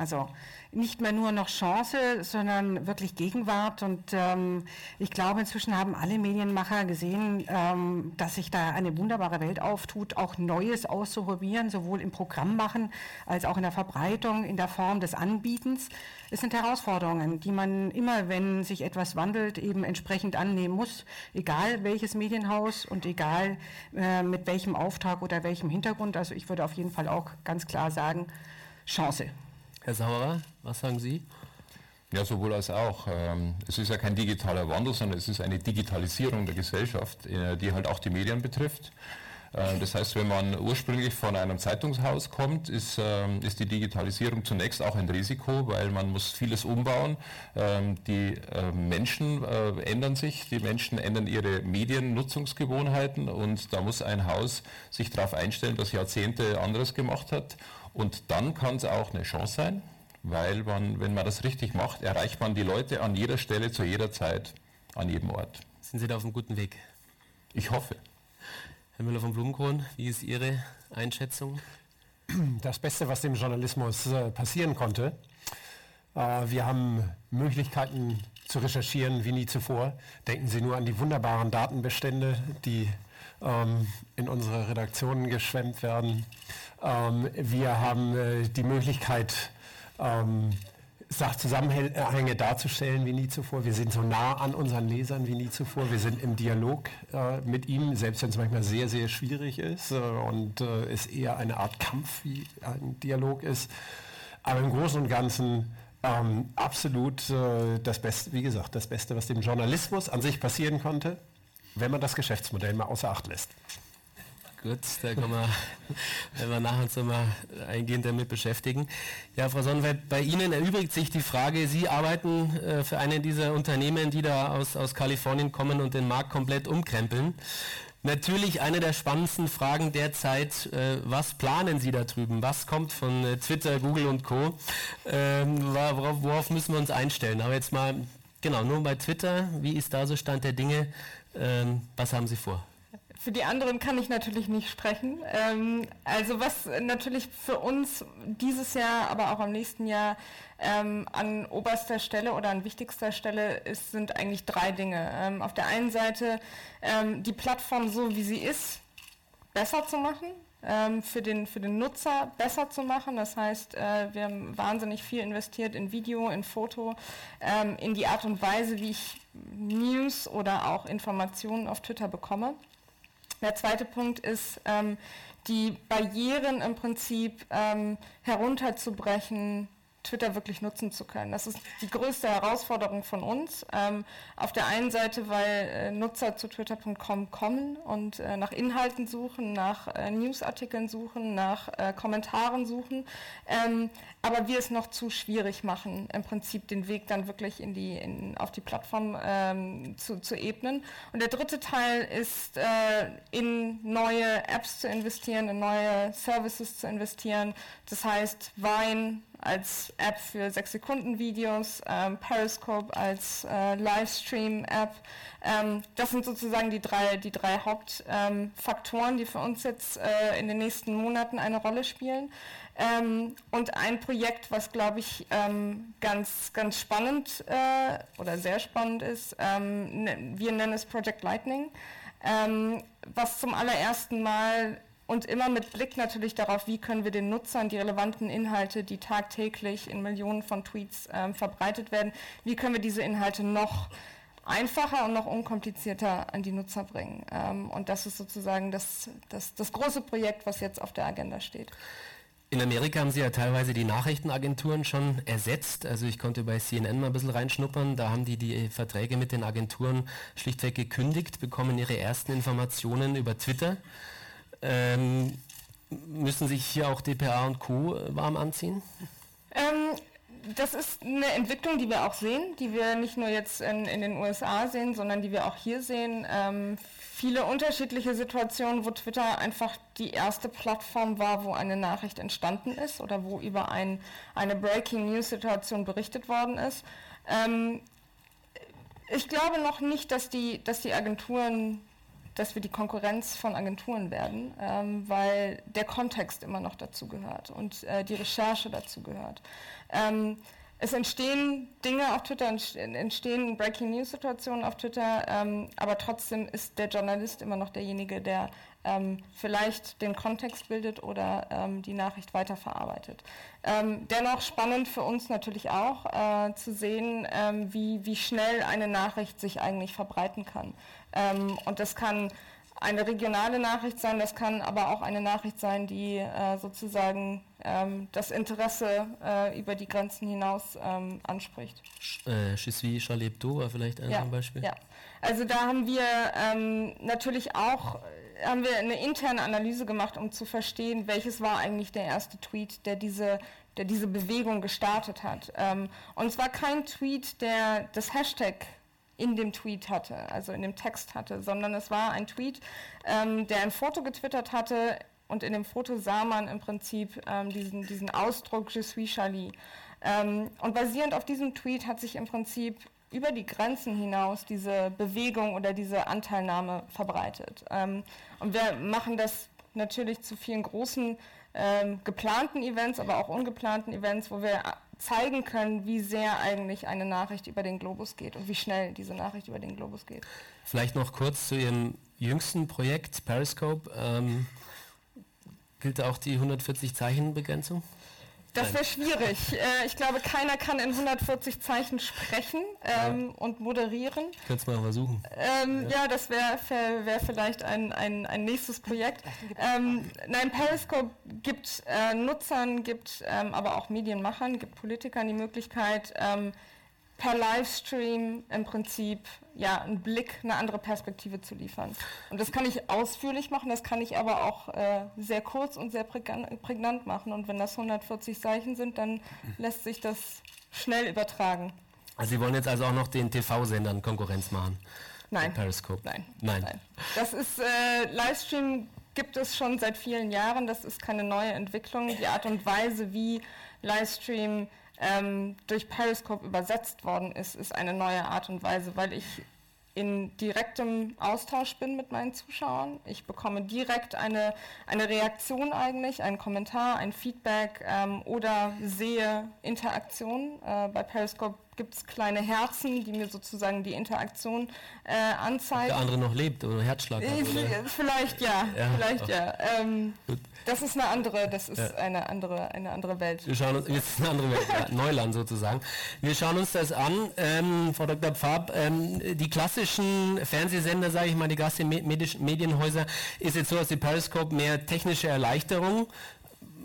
Also nicht mehr nur noch Chance, sondern wirklich Gegenwart. Und ähm, ich glaube, inzwischen haben alle Medienmacher gesehen, ähm, dass sich da eine wunderbare Welt auftut, auch Neues auszuprobieren, sowohl im Programm machen als auch in der Verbreitung, in der Form des Anbietens. Es sind Herausforderungen, die man immer, wenn sich etwas wandelt, eben entsprechend annehmen muss, egal welches Medienhaus und egal äh, mit welchem Auftrag oder welchem Hintergrund. Also ich würde auf jeden Fall auch ganz klar sagen, Chance. Herr Sauerer, was sagen Sie? Ja, sowohl als auch. Ähm, es ist ja kein digitaler Wandel, sondern es ist eine Digitalisierung der Gesellschaft, äh, die halt auch die Medien betrifft. Äh, das heißt, wenn man ursprünglich von einem Zeitungshaus kommt, ist, ähm, ist die Digitalisierung zunächst auch ein Risiko, weil man muss vieles umbauen. Ähm, die äh, Menschen ändern sich, die Menschen ändern ihre Mediennutzungsgewohnheiten und da muss ein Haus sich darauf einstellen, das Jahrzehnte anderes gemacht hat und dann kann es auch eine Chance sein, weil man, wenn man das richtig macht, erreicht man die Leute an jeder Stelle, zu jeder Zeit, an jedem Ort. Sind Sie da auf einem guten Weg? Ich hoffe. Herr Müller von Blumenkron, wie ist Ihre Einschätzung? Das Beste, was dem Journalismus äh, passieren konnte. Äh, wir haben Möglichkeiten zu recherchieren wie nie zuvor. Denken Sie nur an die wunderbaren Datenbestände, die ähm, in unsere Redaktionen geschwemmt werden. Ähm, wir haben äh, die Möglichkeit, ähm, Sachzusammenhänge darzustellen wie nie zuvor. Wir sind so nah an unseren Lesern wie nie zuvor. Wir sind im Dialog äh, mit ihm, selbst wenn es manchmal sehr, sehr schwierig ist äh, und äh, es eher eine Art Kampf wie ein Dialog ist. Aber im Großen und Ganzen ähm, absolut äh, das Beste, wie gesagt, das Beste, was dem Journalismus an sich passieren konnte, wenn man das Geschäftsmodell mal außer Acht lässt. Gut, da kann man, wenn wir nachher uns mal eingehend damit beschäftigen. Ja, Frau Sonnenfeld, bei Ihnen erübrigt sich die Frage, Sie arbeiten äh, für eine dieser Unternehmen, die da aus, aus Kalifornien kommen und den Markt komplett umkrempeln. Natürlich eine der spannendsten Fragen derzeit, äh, was planen Sie da drüben? Was kommt von äh, Twitter, Google und Co.? Ähm, worauf, worauf müssen wir uns einstellen? Aber jetzt mal, genau, nur bei Twitter, wie ist da so Stand der Dinge? Ähm, was haben Sie vor? Für die anderen kann ich natürlich nicht sprechen. Ähm, also was natürlich für uns dieses Jahr, aber auch im nächsten Jahr ähm, an oberster Stelle oder an wichtigster Stelle ist, sind eigentlich drei Dinge. Ähm, auf der einen Seite ähm, die Plattform so, wie sie ist, besser zu machen. Ähm, für, den, für den Nutzer besser zu machen. Das heißt, äh, wir haben wahnsinnig viel investiert in Video, in Foto, ähm, in die Art und Weise, wie ich News oder auch Informationen auf Twitter bekomme. Der zweite Punkt ist, ähm, die Barrieren im Prinzip ähm, herunterzubrechen, Twitter wirklich nutzen zu können. Das ist die größte Herausforderung von uns. Ähm, auf der einen Seite, weil äh, Nutzer zu twitter.com kommen und äh, nach Inhalten suchen, nach äh, Newsartikeln suchen, nach äh, Kommentaren suchen, ähm, aber wir es noch zu schwierig machen, im Prinzip den Weg dann wirklich in die, in, auf die Plattform ähm, zu, zu ebnen. Und der dritte Teil ist, äh, in neue Apps zu investieren, in neue Services zu investieren. Das heißt, Wein, als App für 6-Sekunden-Videos, ähm, Periscope als äh, Livestream-App. Ähm, das sind sozusagen die drei, die drei Hauptfaktoren, ähm, die für uns jetzt äh, in den nächsten Monaten eine Rolle spielen. Ähm, und ein Projekt, was glaube ich ähm, ganz, ganz spannend äh, oder sehr spannend ist, ähm, ne, wir nennen es Project Lightning, was zum allerersten Mal und immer mit Blick natürlich darauf, wie können wir den Nutzern die relevanten Inhalte, die tagtäglich in Millionen von Tweets ähm, verbreitet werden, wie können wir diese Inhalte noch einfacher und noch unkomplizierter an die Nutzer bringen. Ähm, und das ist sozusagen das, das, das große Projekt, was jetzt auf der Agenda steht. In Amerika haben sie ja teilweise die Nachrichtenagenturen schon ersetzt. Also ich konnte bei CNN mal ein bisschen reinschnuppern. Da haben die die Verträge mit den Agenturen schlichtweg gekündigt, bekommen ihre ersten Informationen über Twitter. Ähm, müssen sich hier auch DPA und Co. warm anziehen? Ähm, das ist eine Entwicklung, die wir auch sehen, die wir nicht nur jetzt in, in den USA sehen, sondern die wir auch hier sehen. Ähm, viele unterschiedliche Situationen, wo Twitter einfach die erste Plattform war, wo eine Nachricht entstanden ist oder wo über ein, eine Breaking News Situation berichtet worden ist. Ähm, Ich glaube noch nicht, dass die, dass die Agenturen, dass wir die Konkurrenz von Agenturen werden, ähm, weil der Kontext immer noch dazu gehört und äh, die Recherche dazu gehört. Ähm, es entstehen Dinge auf Twitter, entstehen Breaking News Situationen auf Twitter, ähm, aber trotzdem ist der Journalist immer noch derjenige, der ähm, vielleicht den Kontext bildet oder ähm, die Nachricht weiterverarbeitet. Ähm, dennoch spannend für uns natürlich auch äh, zu sehen, ähm, wie, wie schnell eine Nachricht sich eigentlich verbreiten kann. Ähm, und das kann eine regionale Nachricht sein, das kann aber auch eine Nachricht sein, die äh, sozusagen ähm, das Interesse äh, über die Grenzen hinaus ähm, anspricht. Äh, Je suis Charlie Hebdo war vielleicht ein ja, Beispiel. Ja, also da haben wir ähm, natürlich auch haben wir eine interne Analyse gemacht, um zu verstehen, welches war eigentlich der erste Tweet, der diese, der diese Bewegung gestartet hat. Ähm, und es war kein Tweet, der das Hashtag in dem Tweet hatte, also in dem Text hatte, sondern es war ein Tweet, ähm, der ein Foto getwittert hatte und in dem Foto sah man im Prinzip ähm, diesen, diesen Ausdruck Je suis Charlie. Ähm, und basierend auf diesem Tweet hat sich im Prinzip über die Grenzen hinaus diese Bewegung oder diese Anteilnahme verbreitet. Ähm, und wir machen das natürlich zu vielen großen ähm, geplanten Events, aber auch ungeplanten Events, wo wir zeigen können, wie sehr eigentlich eine Nachricht über den Globus geht und wie schnell diese Nachricht über den Globus geht. Vielleicht noch kurz zu Ihrem jüngsten Projekt Periscope. Ähm, gilt auch die 140 Zeichen Begrenzung? Das wäre schwierig. Äh, ich glaube, keiner kann in 140 Zeichen sprechen ähm, ja. und moderieren. Könntest mal versuchen. Ähm, ja. ja. das wäre wär vielleicht ein, ein, ein nächstes Projekt. Ähm, nein, Periscope gibt äh, Nutzern, gibt ähm, aber auch Medienmachern, gibt Politikern die Möglichkeit, ähm, per Livestream im Prinzip ja, einen Blick, eine andere Perspektive zu liefern. Und das kann ich ausführlich machen, das kann ich aber auch äh, sehr kurz und sehr prägnant machen. Und wenn das 140 Zeichen sind, dann lässt sich das schnell übertragen. Also Sie wollen jetzt also auch noch den TV-Sendern Konkurrenz machen? Nein. Periscope? Nein. Nein. Nein. Das ist, äh, Livestream gibt es schon seit vielen Jahren, das ist keine neue Entwicklung. Die Art und Weise, wie Livestream ähm, durch Periscope übersetzt worden ist, ist eine neue Art und Weise, weil ich in direktem Austausch bin mit meinen Zuschauern. Ich bekomme direkt eine, eine Reaktion eigentlich, einen Kommentar, ein Feedback ähm, oder sehe Interaktion. Äh, bei Periscope gibt es kleine Herzen, die mir sozusagen die Interaktion äh, anzeigen. Ob der andere noch lebt oder Herzschlag hat, oder? Vielleicht ja, ja vielleicht ja. Ähm, das ist eine andere, das ist ja. eine andere, eine andere Welt. Wir schauen uns, jetzt ist eine andere Welt, ja, Neuland sozusagen. Wir schauen uns das an, ähm, Frau Dr. Pfab, ähm, die klassischen Fernsehsender, sage ich mal, die Gassi-Medienhäuser, ist jetzt so, dass die Periscope mehr technische Erleichterung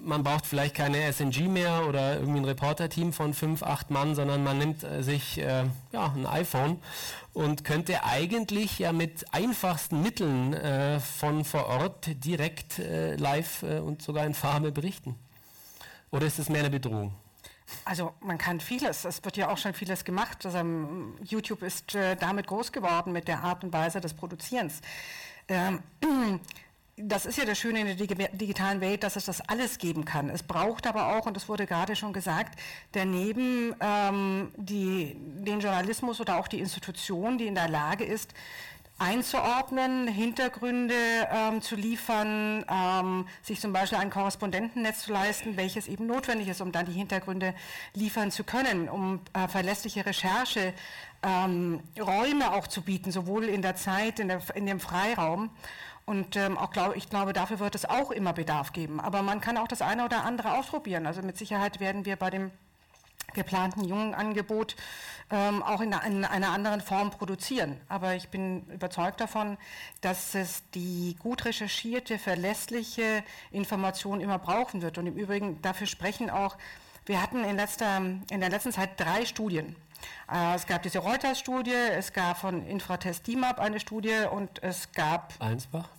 man braucht vielleicht keine SNG mehr oder irgendwie ein Reporter-Team von fünf, acht Mann, sondern man nimmt äh, sich äh, ja, ein iPhone und könnte eigentlich ja mit einfachsten Mitteln äh, von vor Ort direkt äh, live äh, und sogar in Farbe berichten. Oder ist es mehr eine Bedrohung? Also man kann vieles, es wird ja auch schon vieles gemacht. Also, YouTube ist äh, damit groß geworden mit der Art und Weise des Produzierens. Ähm, das ist ja das Schöne in der digitalen Welt, dass es das alles geben kann. Es braucht aber auch, und das wurde gerade schon gesagt, daneben ähm, die, den Journalismus oder auch die Institution, die in der Lage ist, einzuordnen, Hintergründe ähm, zu liefern, ähm, sich zum Beispiel ein Korrespondentennetz zu leisten, welches eben notwendig ist, um dann die Hintergründe liefern zu können, um äh, verlässliche Recherche, ähm, Räume auch zu bieten, sowohl in der Zeit, in, der, in dem Freiraum. Und ähm, auch glaub, ich glaube, dafür wird es auch immer Bedarf geben. Aber man kann auch das eine oder andere ausprobieren. Also mit Sicherheit werden wir bei dem geplanten jungen Angebot ähm, auch in, in, einer anderen Form produzieren. Aber ich bin überzeugt davon, dass es die gut recherchierte, verlässliche Information immer brauchen wird. Und im Übrigen dafür sprechen auch, wir hatten in, letzter, in der letzten Zeit drei Studien. Äh, es gab diese Reuters-Studie, es gab von Infratest DIMAP eine Studie und es gab... Einsbach?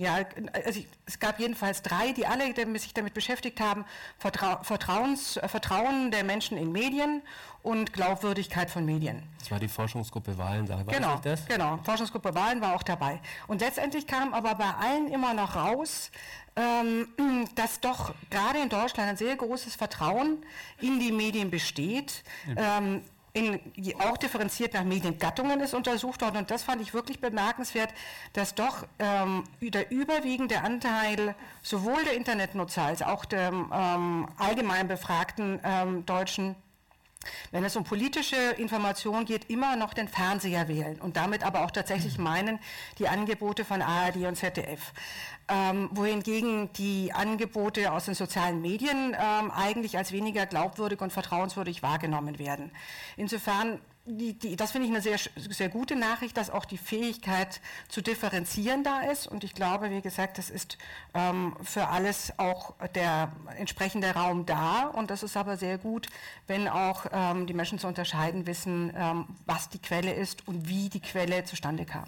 Ja, also es gab jedenfalls drei, die alle sich damit beschäftigt haben, Vertrau Vertrauens, äh, Vertrauen der Menschen in Medien und Glaubwürdigkeit von Medien. Das war die Forschungsgruppe Wahlen, war genau, das? Genau, Forschungsgruppe Wahlen war auch dabei. Und letztendlich kam aber bei allen immer noch raus, ähm, dass doch gerade in Deutschland ein sehr großes Vertrauen in die Medien besteht. Ja. Ähm, in, auch differenziert nach Mediengattungen ist untersucht worden und das fand ich wirklich bemerkenswert, dass doch ähm, der überwiegende Anteil sowohl der Internetnutzer als auch der ähm, allgemein befragten ähm, Deutschen wenn es um politische Information geht, immer noch den Fernseher wählen und damit aber auch tatsächlich meinen die Angebote von ARD und ZDF. Ähm, wohingegen die Angebote aus den sozialen Medien ähm, eigentlich als weniger glaubwürdig und vertrauenswürdig wahrgenommen werden. Insofern die, die, das finde ich eine sehr, sehr gute Nachricht, dass auch die Fähigkeit zu differenzieren da ist. Und ich glaube, wie gesagt, das ist ähm, für alles auch der entsprechende Raum da. Und das ist aber sehr gut, wenn auch ähm, die Menschen zu unterscheiden wissen, ähm, was die Quelle ist und wie die Quelle zustande kam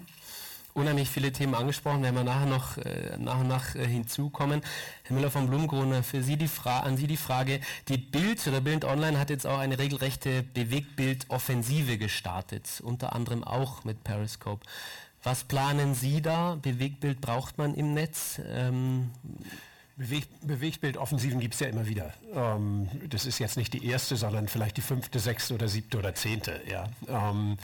unheimlich viele Themen angesprochen, werden wir nachher noch äh, nach und nach äh, hinzukommen. Herr Müller von Blumkrone, für Sie die an Sie die Frage, die Bild oder Bild Online hat jetzt auch eine regelrechte Bewegtbildoffensive gestartet, unter anderem auch mit Periscope. Was planen Sie da? Bewegtbild braucht man im Netz. Ähm, Beweg Bewegtbildoffensiven gibt es ja immer wieder. Ähm, das ist jetzt nicht die erste, sondern vielleicht die fünfte, sechste oder siebte oder zehnte. Ja. Ähm,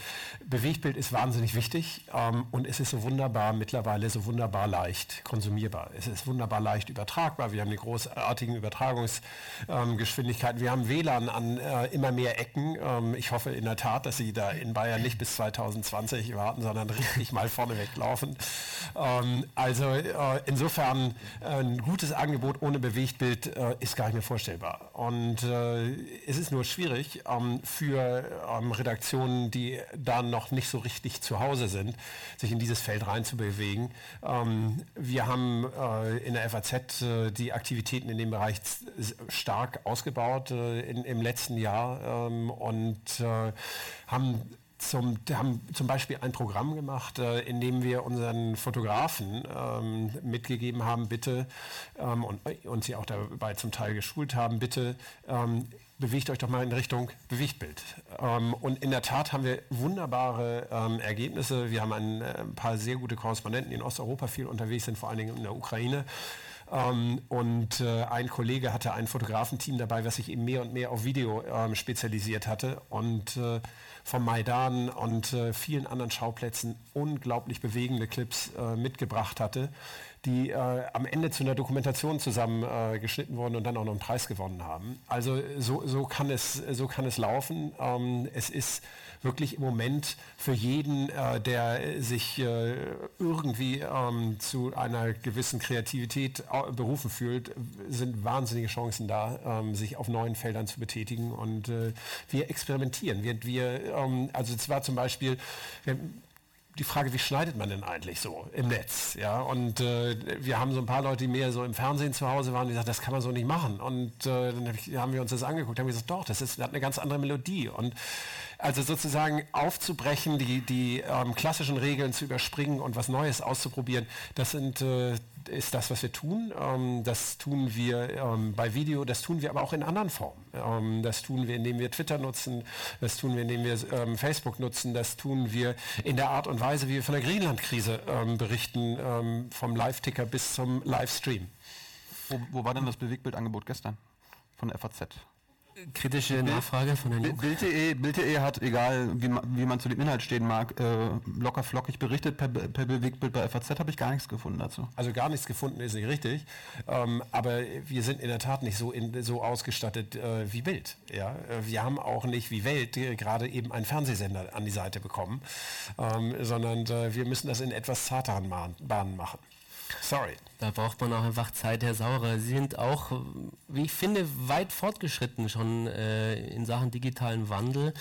Bewegtbild ist wahnsinnig wichtig ähm, und es ist so wunderbar mittlerweile so wunderbar leicht konsumierbar. Es ist wunderbar leicht übertragbar. Wir haben die großartigen Übertragungsgeschwindigkeiten. Wir haben WLAN an äh, immer mehr Ecken. Ähm, ich hoffe in der Tat, dass Sie da in Bayern nicht bis 2020 warten, sondern richtig mal vorne weglaufen. Ähm, also äh, insofern äh, ein gutes Angebot ohne Bewegtbild äh, ist gar nicht mehr vorstellbar. Und äh, es ist nur schwierig ähm, für ähm, Redaktionen, die da noch nicht so richtig zu Hause sind, sich in dieses Feld reinzubewegen. Ähm, wir haben äh, in der FAZ äh, die Aktivitäten in dem Bereich stark ausgebaut äh, in, im letzten Jahr ähm, und äh, haben zum, haben zum Beispiel ein Programm gemacht, äh, in dem wir unseren Fotografen ähm, mitgegeben haben, bitte, ähm, und, und sie auch dabei zum Teil geschult haben, bitte ähm, bewegt euch doch mal in Richtung Bewegtbild. Ähm, und in der Tat haben wir wunderbare ähm, Ergebnisse. Wir haben ein, äh, ein, paar sehr gute Korrespondenten, die in Osteuropa viel unterwegs sind, vor allen Dingen in der Ukraine. Ähm, und äh, ein Kollege hatte ein Fotografenteam dabei, was sich eben mehr und mehr auf Video ähm, spezialisiert hatte. Und äh, vom Maidan und äh, vielen anderen Schauplätzen unglaublich bewegende Clips äh, mitgebracht hatte, die äh, am Ende zu einer Dokumentation zusammengeschnitten wurden und dann auch noch einen Preis gewonnen haben. Also so, so, kann, es, so kann es laufen. Ähm, es ist wirklich im Moment für jeden, äh, der sich äh, irgendwie ähm, zu einer gewissen Kreativität berufen fühlt, sind wahnsinnige Chancen da, ähm, sich auf neuen Feldern zu betätigen. Und äh, wir experimentieren. Wir, wir ähm, also es war zum Beispiel, wir, die Frage, wie schneidet man denn eigentlich so im Netz? Ja, und äh, wir haben so ein paar Leute, die mehr so im Fernsehen zu Hause waren, die sagen, das kann man so nicht machen. Und äh, dann hab ich, haben wir uns das angeguckt, haben gesagt, doch, das ist, hat eine ganz andere Melodie. Und also sozusagen aufzubrechen, die, die ähm, klassischen Regeln zu überspringen und was Neues auszuprobieren, das sind, äh, ist das, was wir tun. Ähm, das tun wir ähm, bei Video, das tun wir aber auch in anderen Formen. Ähm, das tun wir, indem wir Twitter nutzen, das tun wir, indem wir ähm, Facebook nutzen, das tun wir in der Art und Weise, wie wir von der Griechenland-Krise ähm, berichten, vom Live-Ticker bis zum Livestream. Wo, wo war denn das Bewegtbildangebot gestern von der FAZ? Kritische Nachfrage von Herrn Bild.de Bild hat, egal wie man, wie man zu dem Inhalt stehen mag, äh, locker flockig berichtet per, per Bewegtbild. Bei FAZ habe ich gar nichts gefunden dazu. Also gar nichts gefunden ist nicht richtig. Ähm, aber wir sind in der Tat nicht so, in, so ausgestattet äh, wie Bild. Ja? Äh, wir haben auch nicht wie Welt gerade eben einen Fernsehsender an die Seite bekommen, ähm, sondern äh, wir müssen das in etwas zarteren Bahnen machen. Sorry. Da braucht man auch einfach Zeit, Herr Saurer. Sie sind auch, wie ich finde, weit fortgeschritten schon äh, in Sachen digitalen Wandel.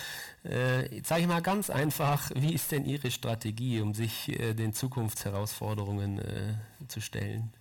Äh, sage ich mal ganz einfach, wie ist denn Ihre Strategie, um sich äh, den Zukunftsherausforderungen äh, zu stellen?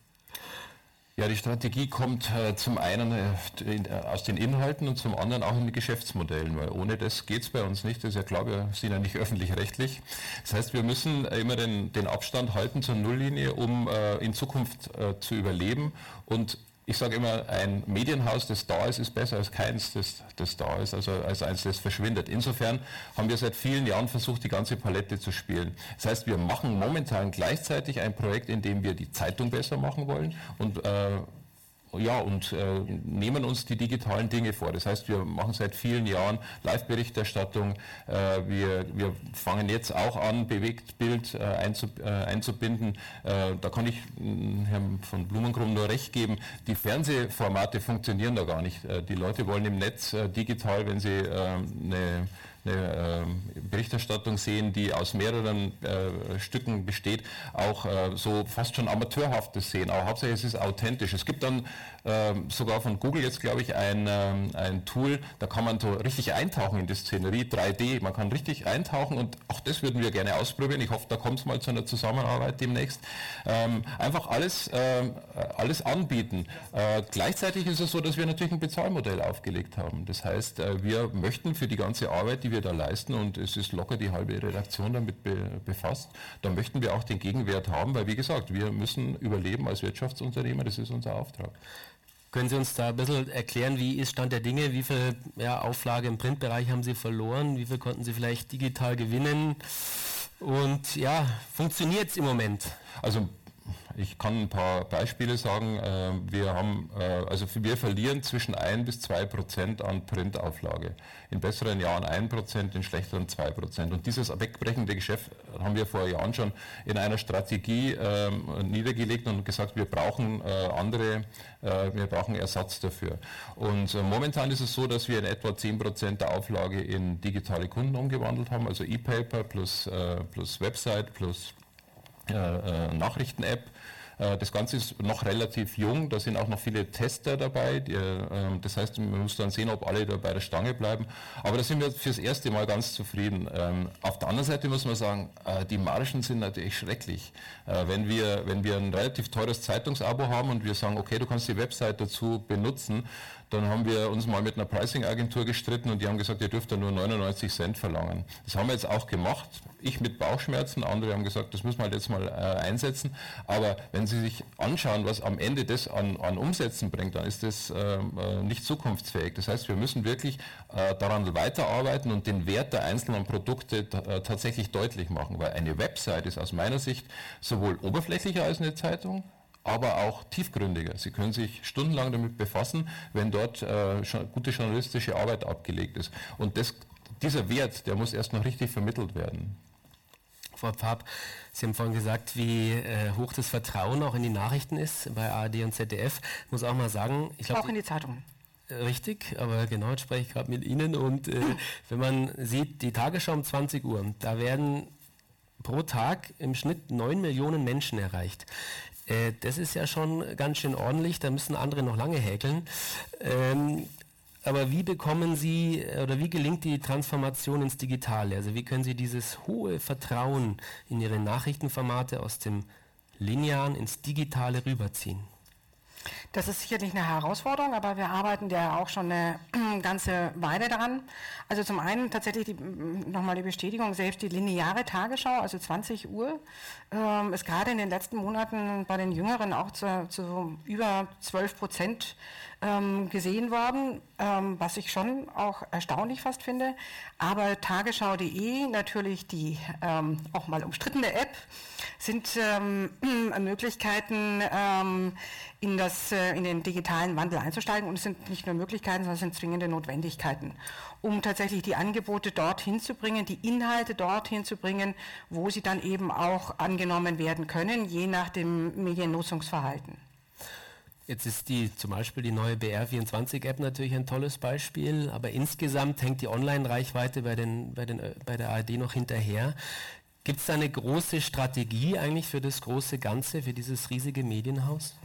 Ja, die Strategie kommt äh, zum einen äh, äh, aus den Inhalten und zum anderen auch in den Geschäftsmodellen, weil ohne das geht es bei uns nicht. Das ist ja klar, wir sind ja nicht öffentlich-rechtlich. Das heißt, wir müssen immer den, den Abstand halten zur Nulllinie, um in Zukunft zu überleben und ich sage immer, ein Medienhaus, das da ist, ist besser als keins, das, das da ist, also als eins, das verschwindet. Insofern haben wir seit vielen Jahren versucht, die ganze Palette zu spielen. Das heißt, wir machen momentan gleichzeitig ein Projekt, in dem wir die Zeitung besser machen wollen und äh, ja, und äh, nehmen uns die digitalen Dinge vor. Das heißt, wir machen seit vielen Jahren Live-Berichterstattung. Äh, wir, wir fangen jetzt auch an, Bewegtbild äh, einzub, äh, einzubinden. Äh, da kann ich äh, Herrn von Blumenkrumm nur recht geben. Die Fernsehformate funktionieren da gar nicht. die Leute wollen im Netz digital, wenn sie eine eine äh, Berichterstattung sehen, die aus mehreren äh, Stücken besteht, auch äh, so fast schon amateurhaftes sehen. Aber hauptsächlich ist es authentisch. Es gibt dann ähm, sogar von Google jetzt, glaube ich, ein, ähm, ein Tool, da kann man so richtig eintauchen in die Szenerie, 3D. Man kann richtig eintauchen und auch das würden wir gerne ausprobieren. Ich hoffe, da kommt es mal zu einer Zusammenarbeit demnächst. Ähm, einfach alles, äh, alles anbieten. Äh, gleichzeitig ist es so, dass wir natürlich ein Bezahlmodell aufgelegt haben. Das heißt, äh, wir möchten für die ganze Arbeit, die wir da leisten, und es ist locker die halbe Redaktion damit be befasst, da möchten wir auch den Gegenwert haben, weil wie gesagt, wir müssen überleben als Wirtschaftsunternehmer, das ist unser Auftrag. Können Sie uns da ein bisschen erklären, wie ist Stand der Dinge? Wie viel ja, Auflage im Printbereich haben Sie verloren? Wie viel konnten Sie vielleicht digital gewinnen? Und ja, funktioniert es im Moment? Also ich kann ein paar Beispiele sagen. Äh, wir haben, äh, also wir verlieren zwischen 1 bis 2 Prozent an Printauflage. In besseren Jahren 1 Prozent, in schlechteren 2 Prozent. Und dieses wegbrechende Geschäft haben wir vor Jahren schon in einer Strategie ähm, niedergelegt und gesagt, wir brauchen äh, andere, wir brauchen Ersatz dafür. Und momentan ist es so, dass wir in etwa 10 Prozent der Auflage in digitale Kunden umgewandelt haben, also E-Paper plus, plus Website plus Nachrichten-App das Ganze ist noch relativ jung, da sind auch noch viele Tester dabei. Ähm, das heißt, man muss dann sehen, ob alle da bei der Stange bleiben. Aber da sind wir fürs erste Mal ganz zufrieden. Ähm, auf der anderen Seite muss man sagen, äh, die Margen sind natürlich schrecklich. Äh, wenn wir, wenn wir ein relativ teures Zeitungsabo haben und wir sagen, okay, du kannst die Website dazu benutzen, dann haben wir uns mal mit einer Pricing-Agentur gestritten und die haben gesagt, ihr dürft da nur 99 Cent verlangen. Das haben wir jetzt auch gemacht. Ich mit Bauchschmerzen, andere haben gesagt, das müssen wir halt jetzt mal äh, einsetzen. Aber wenn Sie sich anschauen, was am Ende das an, an Umsätzen bringt, dann ist das ähm, äh, nicht zukunftsfähig. Das heißt, wir müssen wirklich äh, daran weiterarbeiten und den Wert der einzelnen Produkte äh, tatsächlich deutlich machen. Weil eine Website ist aus meiner Sicht sowohl oberflächlicher als eine Zeitung, aber auch tiefgründiger. Sie können sich stundenlang damit befassen, wenn dort äh, gute journalistische Arbeit abgelegt ist. Und das, dieser Wert, der muss erst noch richtig vermittelt werden. Frau Pfapp, Sie haben vorhin gesagt, wie äh, hoch das Vertrauen auch in die Nachrichten ist bei ARD und ZDF. Ich muss auch mal sagen, ich glaube... Auch in die Zeitungen. Richtig, aber genau jetzt spreche ich gerade mit Ihnen und äh, wenn man sieht, die Tagesschau um 20 Uhr, da werden pro Tag im Schnitt 9 Millionen Menschen erreicht. Äh, das ist ja schon ganz schön ordentlich, da müssen andere noch lange häkeln. Ähm, aber wie bekommen Sie oder wie gelingt die Transformation ins Digitale? Also wie können Sie dieses hohe Vertrauen in Ihre Nachrichtenformate aus dem Linearen ins Digitale rüberziehen? Das ist sicherlich eine Herausforderung, aber wir arbeiten ja auch schon eine ganze Weile daran. Also zum einen tatsächlich die, nochmal die Bestätigung, selbst die lineare Tagesschau, also 20 Uhr, ähm, ist gerade in den letzten Monaten bei den Jüngeren auch zu, zu über 12 Prozent ähm, gesehen worden, ähm, was ich schon auch erstaunlich fast finde. Aber tagesschau.de, natürlich die ähm, auch mal umstrittene App, sind ähm, Möglichkeiten, ähm, in, das, äh, in den digitalen Wandel einzusteigen. Und es sind nicht nur Möglichkeiten, sondern es sind zwingende Notwendigkeiten, um tatsächlich die Angebote dorthin zu bringen, die Inhalte dorthin zu bringen, wo sie dann eben auch angenommen werden können, je nach dem Mediennutzungsverhalten. Jetzt ist die zum Beispiel die neue BR24-App natürlich ein tolles Beispiel, aber insgesamt hängt die Online-Reichweite bei, den, bei, den, bei der ARD noch hinterher. Gibt es da eine große Strategie eigentlich für das große Ganze, für dieses riesige Medienhaus?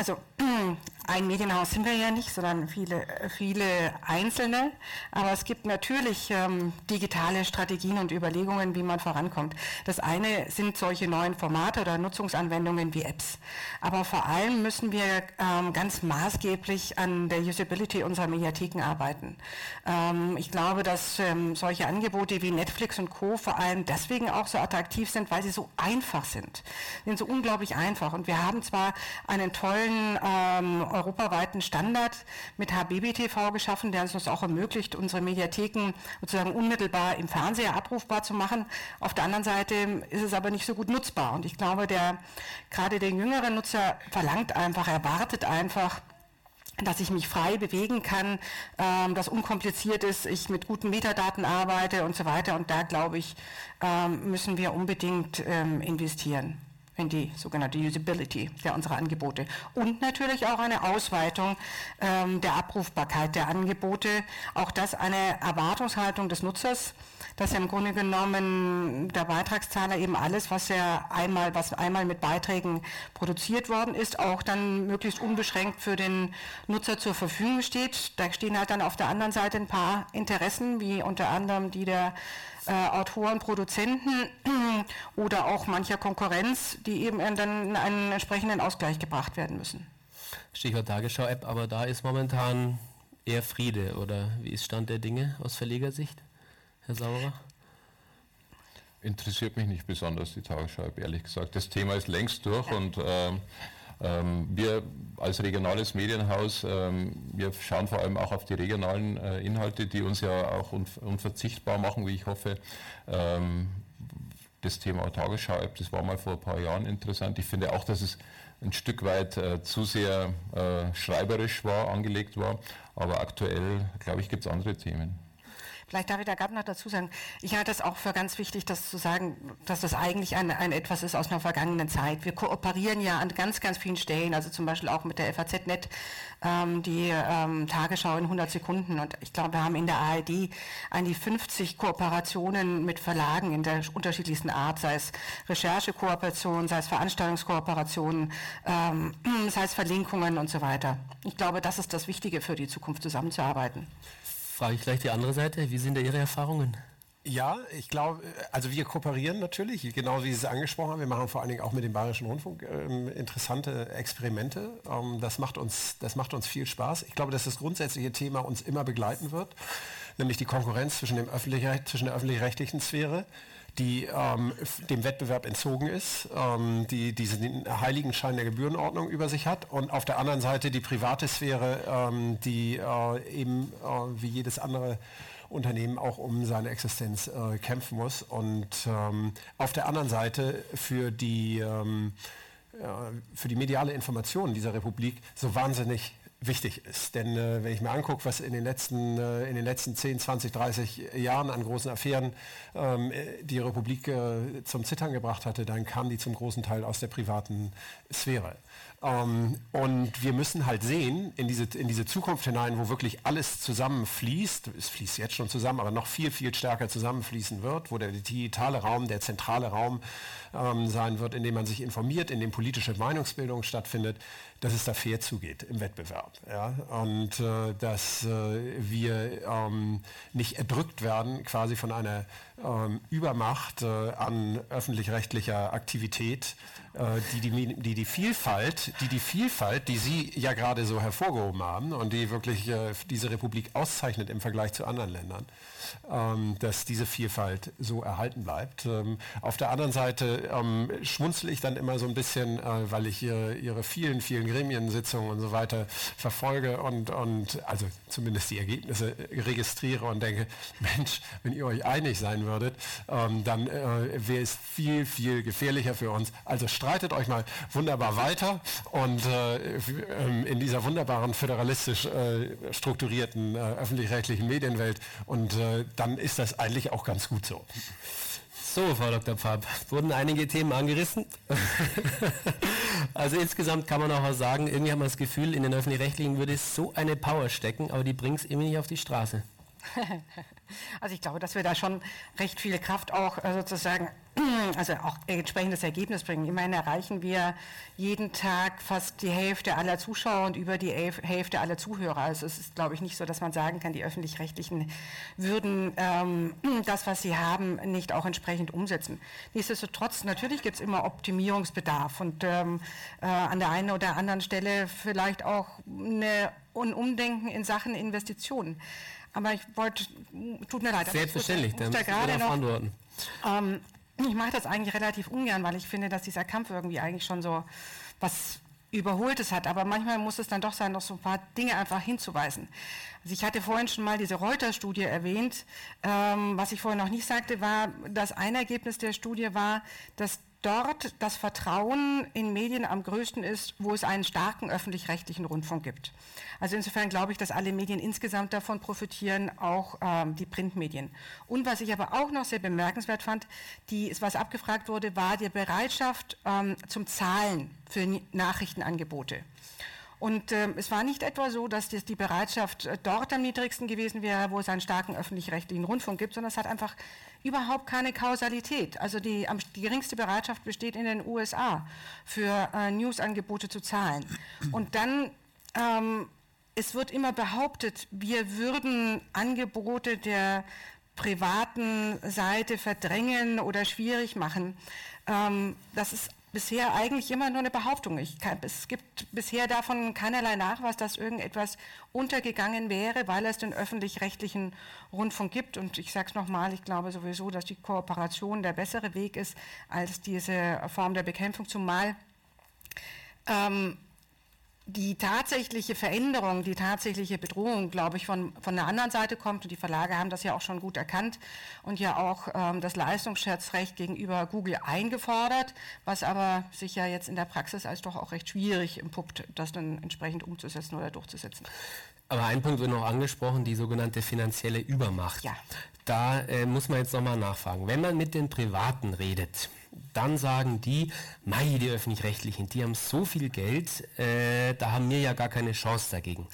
Also ein Medienhaus sind wir ja nicht, sondern viele, viele einzelne. Aber es gibt natürlich ähm, digitale Strategien und Überlegungen, wie man vorankommt. Das eine sind solche neuen Formate oder Nutzungsanwendungen wie Apps. Aber vor allem müssen wir ähm, ganz maßgeblich an der Usability unserer Mediatheken arbeiten. Ähm, ich glaube, dass ähm, solche Angebote wie Netflix und Co. vor allem deswegen auch so attraktiv sind, weil sie so einfach sind. Sie sind so unglaublich einfach. Und wir haben zwar einen tollen ähm, europaweiten Standard mit HBBTV geschaffen, der uns auch ermöglicht, unsere Mediatheken sozusagen unmittelbar im Fernseher abrufbar zu machen. Auf der anderen Seite ist es aber nicht so gut nutzbar. Und ich glaube, der, gerade der jüngere Nutzer verlangt einfach, erwartet einfach, dass ich mich frei bewegen kann, ähm, das unkompliziert ist, ich mit guten Metadaten arbeite und so weiter. Und da, glaube ich, ähm, müssen wir unbedingt ähm, investieren in die sogenannte Usability der unserer Angebote und natürlich auch eine Ausweitung ähm, der Abrufbarkeit der Angebote. Auch das eine Erwartungshaltung des Nutzers, dass er im Grunde genommen der Beitragszahler eben alles, was er einmal, was einmal mit Beiträgen produziert worden ist, auch dann möglichst unbeschränkt für den Nutzer zur Verfügung steht. Da stehen halt dann auf der anderen Seite ein paar Interessen, wie unter anderem die der äh, Autoren, Produzenten oder auch mancher Konkurrenz, die eben dann in einen entsprechenden Ausgleich gebracht werden müssen. Stichwort Tagesschau-App, aber da ist momentan eher Friede, oder wie ist Stand der Dinge aus Verlegersicht, Herr Saurer? Interessiert mich nicht besonders die Tagesschau-App, ehrlich gesagt. Das Thema ist längst durch ja. und ähm, ähm, wir als regionales Medienhaus, ähm, wir schauen vor allem auch auf die regionalen äh, Inhalte, die uns ja auch unverzichtbar machen, wie ich hoffe. Ähm, das Thema Tagesschau-App, das war mal vor ein paar Jahren interessant. Ich finde auch, dass es ein Stück weit äh, zu sehr äh, schreiberisch war, angelegt war. Aber aktuell, glaube ich, gibt es andere Themen. Vielleicht darf ich da gerade noch dazu sagen, ich halte es auch für ganz wichtig, das zu sagen, dass das eigentlich ein, ein etwas ist aus einer vergangenen Zeit. Wir kooperieren ja an ganz, ganz vielen Stellen, also zum Beispiel auch mit der FAZ-Net, ähm, die ähm, Tagesschau in 100 Sekunden. Und ich glaube, wir haben in der ARD an die 50 Kooperationen mit Verlagen in der unterschiedlichsten Art, sei es Recherchekooperationen, sei es Veranstaltungskooperationen, ähm, sei es Verlinkungen und so weiter. Ich glaube, das ist das Wichtige für die Zukunft, zusammenzuarbeiten frage ich gleich die andere Seite. Wie sind da Ihre Erfahrungen? Ja, ich glaube, also wir kooperieren natürlich, genau wie Sie es angesprochen haben. Wir machen vor allen Dingen auch mit dem Bayerischen Rundfunk ähm, interessante Experimente. Ähm, das, macht uns, das macht uns viel Spaß. Ich glaube, dass das grundsätzliche Thema uns immer begleiten wird, nämlich die Konkurrenz zwischen, dem öffentlich, zwischen der öffentlich-rechtlichen Sphäre die ähm, dem Wettbewerb entzogen ist, ähm, die diesen heiligen Schein der Gebührenordnung über sich hat und auf der anderen Seite die private Sphäre, ähm, die äh, eben äh, wie jedes andere Unternehmen auch um seine Existenz äh, kämpfen muss. Und ähm, auf der anderen Seite für die ähm, äh, für die mediale Information dieser Republik so wahnsinnig wichtig ist. Denn äh, wenn ich mir angucke, was in den, letzten, äh, in den letzten 10, 20, 30 Jahren an großen Affären ähm, äh, die Republik äh, zum Zittern gebracht hatte, dann kam die zum großen Teil aus der privaten Sphäre. Ähm, und wir müssen halt sehen, in diese, in diese Zukunft hinein, wo wirklich alles zusammenfließt, es fließt jetzt schon zusammen, aber noch viel, viel stärker zusammenfließen wird, wo der digitale Raum, der zentrale Raum ähm, sein wird, in dem man sich informiert, in dem politische Meinungsbildung stattfindet, dass es da fair zugeht im Wettbewerb. Ja? Und äh, dass äh, wir ähm, nicht erdrückt werden quasi von einer ähm, Übermacht äh, an öffentlich-rechtlicher Aktivität, die, die, die, die Vielfalt, die die Vielfalt, die Sie ja gerade so hervorgehoben haben und die wirklich äh, diese Republik auszeichnet im Vergleich zu anderen Ländern, dass diese Vielfalt so erhalten bleibt. Ähm, auf der anderen Seite ähm, schmunzel ich dann immer so ein bisschen, äh, weil ich ihre, ihre vielen, vielen Gremiensitzungen und so weiter verfolge und, und also zumindest die Ergebnisse registriere und denke, Mensch, wenn ihr euch einig sein würdet, ähm, dann äh, wäre es viel, viel gefährlicher für uns. Also streitet euch mal wunderbar weiter und äh, ähm, in dieser wunderbaren föderalistisch strukturierten öffentlich-rechtlichen Medienwelt und äh, dann ist das eigentlich auch ganz gut so. So, Frau Dr. Pfapp, wurden einige Themen angerissen. also insgesamt kann man auch mal sagen, irgendwie hat man das Gefühl, in den öffentlich-rechtlichen würde es so eine Power stecken, aber die bringt es irgendwie nicht auf die Straße. Also ich glaube, dass wir da schon recht viel Kraft auch äh, sozusagen, also auch entsprechendes Ergebnis bringen. Immerhin erreichen wir jeden Tag fast die Hälfte aller Zuschauer und über die Hälfte aller Zuhörer. Also es ist, glaube ich, nicht so, dass man sagen kann, die öffentlich-rechtlichen würden ähm, das, was sie haben, nicht auch entsprechend umsetzen. Nichtsdestotrotz, natürlich gibt es immer Optimierungsbedarf und ähm, äh, an der einen oder anderen Stelle vielleicht auch ein Umdenken in Sachen Investitionen. Aber ich wollte, tut mir leid. Selbstverständlich, da gerade noch antworten. Ähm, ich mache das eigentlich relativ ungern, weil ich finde, dass dieser Kampf irgendwie eigentlich schon so was Überholtes hat. Aber manchmal muss es dann doch sein, noch so ein paar Dinge einfach hinzuweisen. Also ich hatte vorhin schon mal diese Reuters-Studie erwähnt. Ähm, was ich vorhin noch nicht sagte, war, dass ein Ergebnis der Studie war, dass dort das Vertrauen in Medien am größten ist, wo es einen starken öffentlich-rechtlichen Rundfunk gibt. Also insofern glaube ich, dass alle Medien insgesamt davon profitieren, auch ähm, die Printmedien. Und was ich aber auch noch sehr bemerkenswert fand, die, was abgefragt wurde, war die Bereitschaft ähm, zum Zahlen für Nachrichtenangebote. Und äh, es war nicht etwa so, dass die, die Bereitschaft äh, dort am niedrigsten gewesen wäre, wo es einen starken öffentlich-rechtlichen Rundfunk gibt, sondern es hat einfach überhaupt keine Kausalität. Also die, die geringste Bereitschaft besteht in den USA für äh, Newsangebote zu zahlen. Und dann ähm, es wird immer behauptet, wir würden Angebote der privaten Seite verdrängen oder schwierig machen. Ähm, das ist bisher eigentlich immer nur eine Behauptung. Kann, es gibt bisher davon keinerlei Nachweis, dass irgendetwas untergegangen wäre, weil es den öffentlich-rechtlichen Rundfunk gibt. Und ich sage es nochmal, ich glaube sowieso, dass die Kooperation der bessere Weg ist als diese Form der Bekämpfung, zumal ähm, die tatsächliche Veränderung, die tatsächliche Bedrohung, glaube ich, von, von der anderen Seite kommt. Und die Verlage haben das ja auch schon gut erkannt und ja auch ähm, das Leistungsschätzrecht gegenüber Google eingefordert, was aber sich ja jetzt in der Praxis als doch auch recht schwierig empuppt, das dann entsprechend umzusetzen oder durchzusetzen. Aber ein Punkt wird noch angesprochen, die sogenannte finanzielle Übermacht. Ja. Da äh, muss man jetzt nochmal nachfragen. Wenn man mit den Privaten redet, dann sagen die, mei, die Öffentlich-Rechtlichen, die haben so viel Geld, äh, da haben wir ja gar keine Chance dagegen.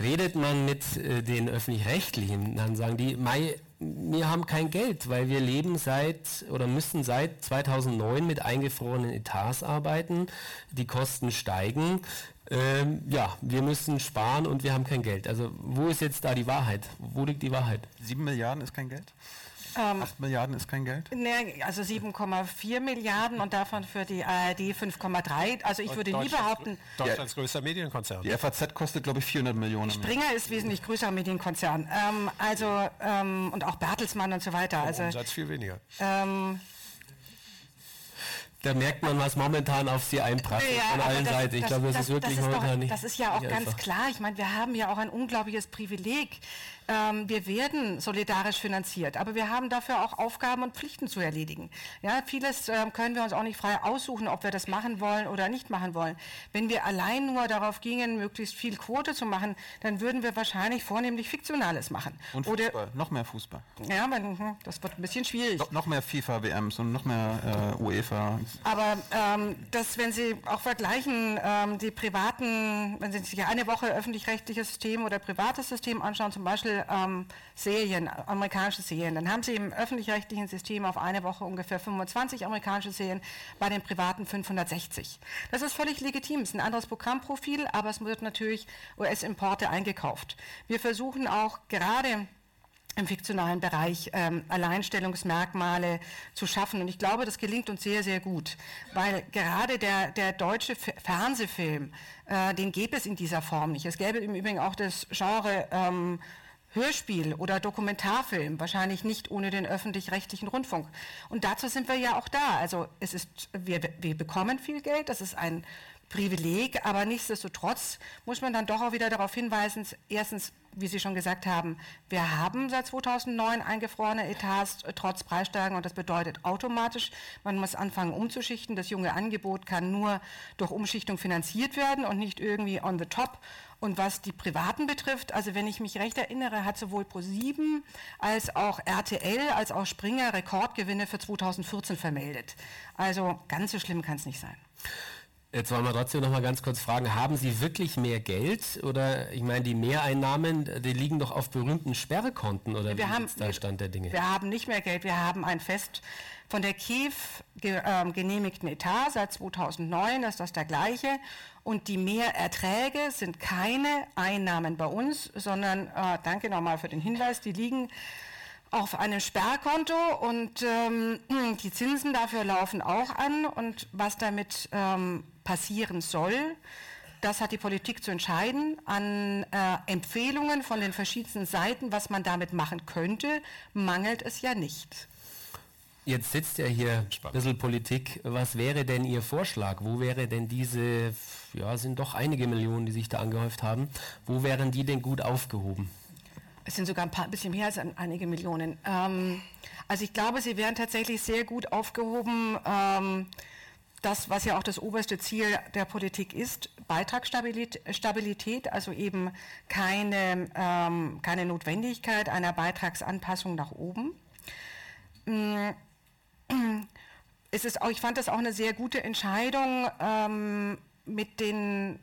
Redet man mit äh, den Öffentlich-Rechtlichen, dann sagen die, mei, wir haben kein Geld, weil wir leben seit oder müssen seit 2009 mit eingefrorenen Etats arbeiten, die Kosten steigen. Ähm, ja, wir müssen sparen und wir haben kein Geld. Also wo ist jetzt da die Wahrheit? Wo liegt die Wahrheit? Sieben Milliarden ist kein Geld? Ähm, 8 Milliarden ist kein Geld? Ne, also 7,4 Milliarden und davon für die ARD 5,3. Also ich würde nie behaupten... Deutschlands größter Medienkonzern. Die FAZ kostet, glaube ich, 400 Millionen. Springer ist wesentlich größer Medienkonzern. Ähm, also, ähm, und auch Bertelsmann und so weiter. Also, Umsatz viel weniger. Ähm, da merkt man, was momentan auf sie einprasselt ja, von allen das, Seiten. Ich glaube, das, das, ist wirklich das ist momentan doch, nicht. Das ist ja auch ganz einfach. klar. Ich meine, wir haben ja auch ein unglaubliches Privileg, ähm, wir werden solidarisch finanziert, aber wir haben dafür auch Aufgaben und Pflichten zu erledigen. Ja, vieles äh, können wir uns auch nicht frei aussuchen, ob wir das machen wollen oder nicht machen wollen. Wenn wir allein nur darauf gingen, möglichst viel Quote zu machen, dann würden wir wahrscheinlich vornehmlich Fiktionales machen. Und Fußball, oder, noch mehr Fußball. Ja, man, hm, das wird ein bisschen schwierig. No, noch mehr FIFA-WMs und noch mehr äh, UEFA. Aber ähm, das, wenn Sie auch vergleichen, ähm, die privaten, wenn Sie sich eine Woche öffentlich-rechtliches System oder privates System anschauen, zum Beispiel ähm, Serien, amerikanische Serien. Dann haben Sie im öffentlich-rechtlichen System auf eine Woche ungefähr 25 amerikanische Serien, bei den privaten 560. Das ist völlig legitim, es ist ein anderes Programmprofil, aber es wird natürlich US-Importe eingekauft. Wir versuchen auch gerade im fiktionalen Bereich ähm, Alleinstellungsmerkmale zu schaffen. Und ich glaube, das gelingt uns sehr, sehr gut, weil gerade der, der deutsche F Fernsehfilm, äh, den gäbe es in dieser Form nicht. Es gäbe im Übrigen auch das Genre ähm, Hörspiel oder Dokumentarfilm, wahrscheinlich nicht ohne den öffentlich-rechtlichen Rundfunk. Und dazu sind wir ja auch da. Also es ist, wir, wir bekommen viel Geld, das ist ein Privileg, aber nichtsdestotrotz muss man dann doch auch wieder darauf hinweisen, erstens, wie Sie schon gesagt haben, wir haben seit 2009 eingefrorene Etats trotz Preissteigerung und das bedeutet automatisch, man muss anfangen umzuschichten. Das junge Angebot kann nur durch Umschichtung finanziert werden und nicht irgendwie on the top. Und was die Privaten betrifft, also wenn ich mich recht erinnere, hat sowohl ProSieben als auch RTL als auch Springer Rekordgewinne für 2014 vermeldet. Also ganz so schlimm kann es nicht sein. Jetzt wollen wir trotzdem noch mal ganz kurz fragen, haben Sie wirklich mehr Geld oder ich meine, die Mehreinnahmen, die liegen doch auf berühmten Sperrkonten oder wir wie haben, ist der Stand der Dinge? Wir haben nicht mehr Geld, wir haben ein fest von der KIF ge, äh, genehmigten Etat seit 2009, ist das der gleiche und die Mehrerträge sind keine Einnahmen bei uns, sondern, äh, danke nochmal für den Hinweis, die liegen auf einem Sperrkonto und ähm, die Zinsen dafür laufen auch an und was damit ähm, passieren soll, das hat die Politik zu entscheiden. An äh, Empfehlungen von den verschiedensten Seiten, was man damit machen könnte, mangelt es ja nicht. Jetzt sitzt ja hier ein bisschen Politik. Was wäre denn Ihr Vorschlag? Wo wäre denn diese, ja, sind doch einige Millionen, die sich da angehäuft haben, wo wären die denn gut aufgehoben? Es sind sogar ein paar, bisschen mehr als einige Millionen. Ähm, also ich glaube, sie wären tatsächlich sehr gut aufgehoben. Ähm, das, was ja auch das oberste Ziel der Politik ist, Beitragsstabilität, also eben keine, ähm, keine Notwendigkeit einer Beitragsanpassung nach oben. Es ist auch, ich fand das auch eine sehr gute Entscheidung ähm, mit den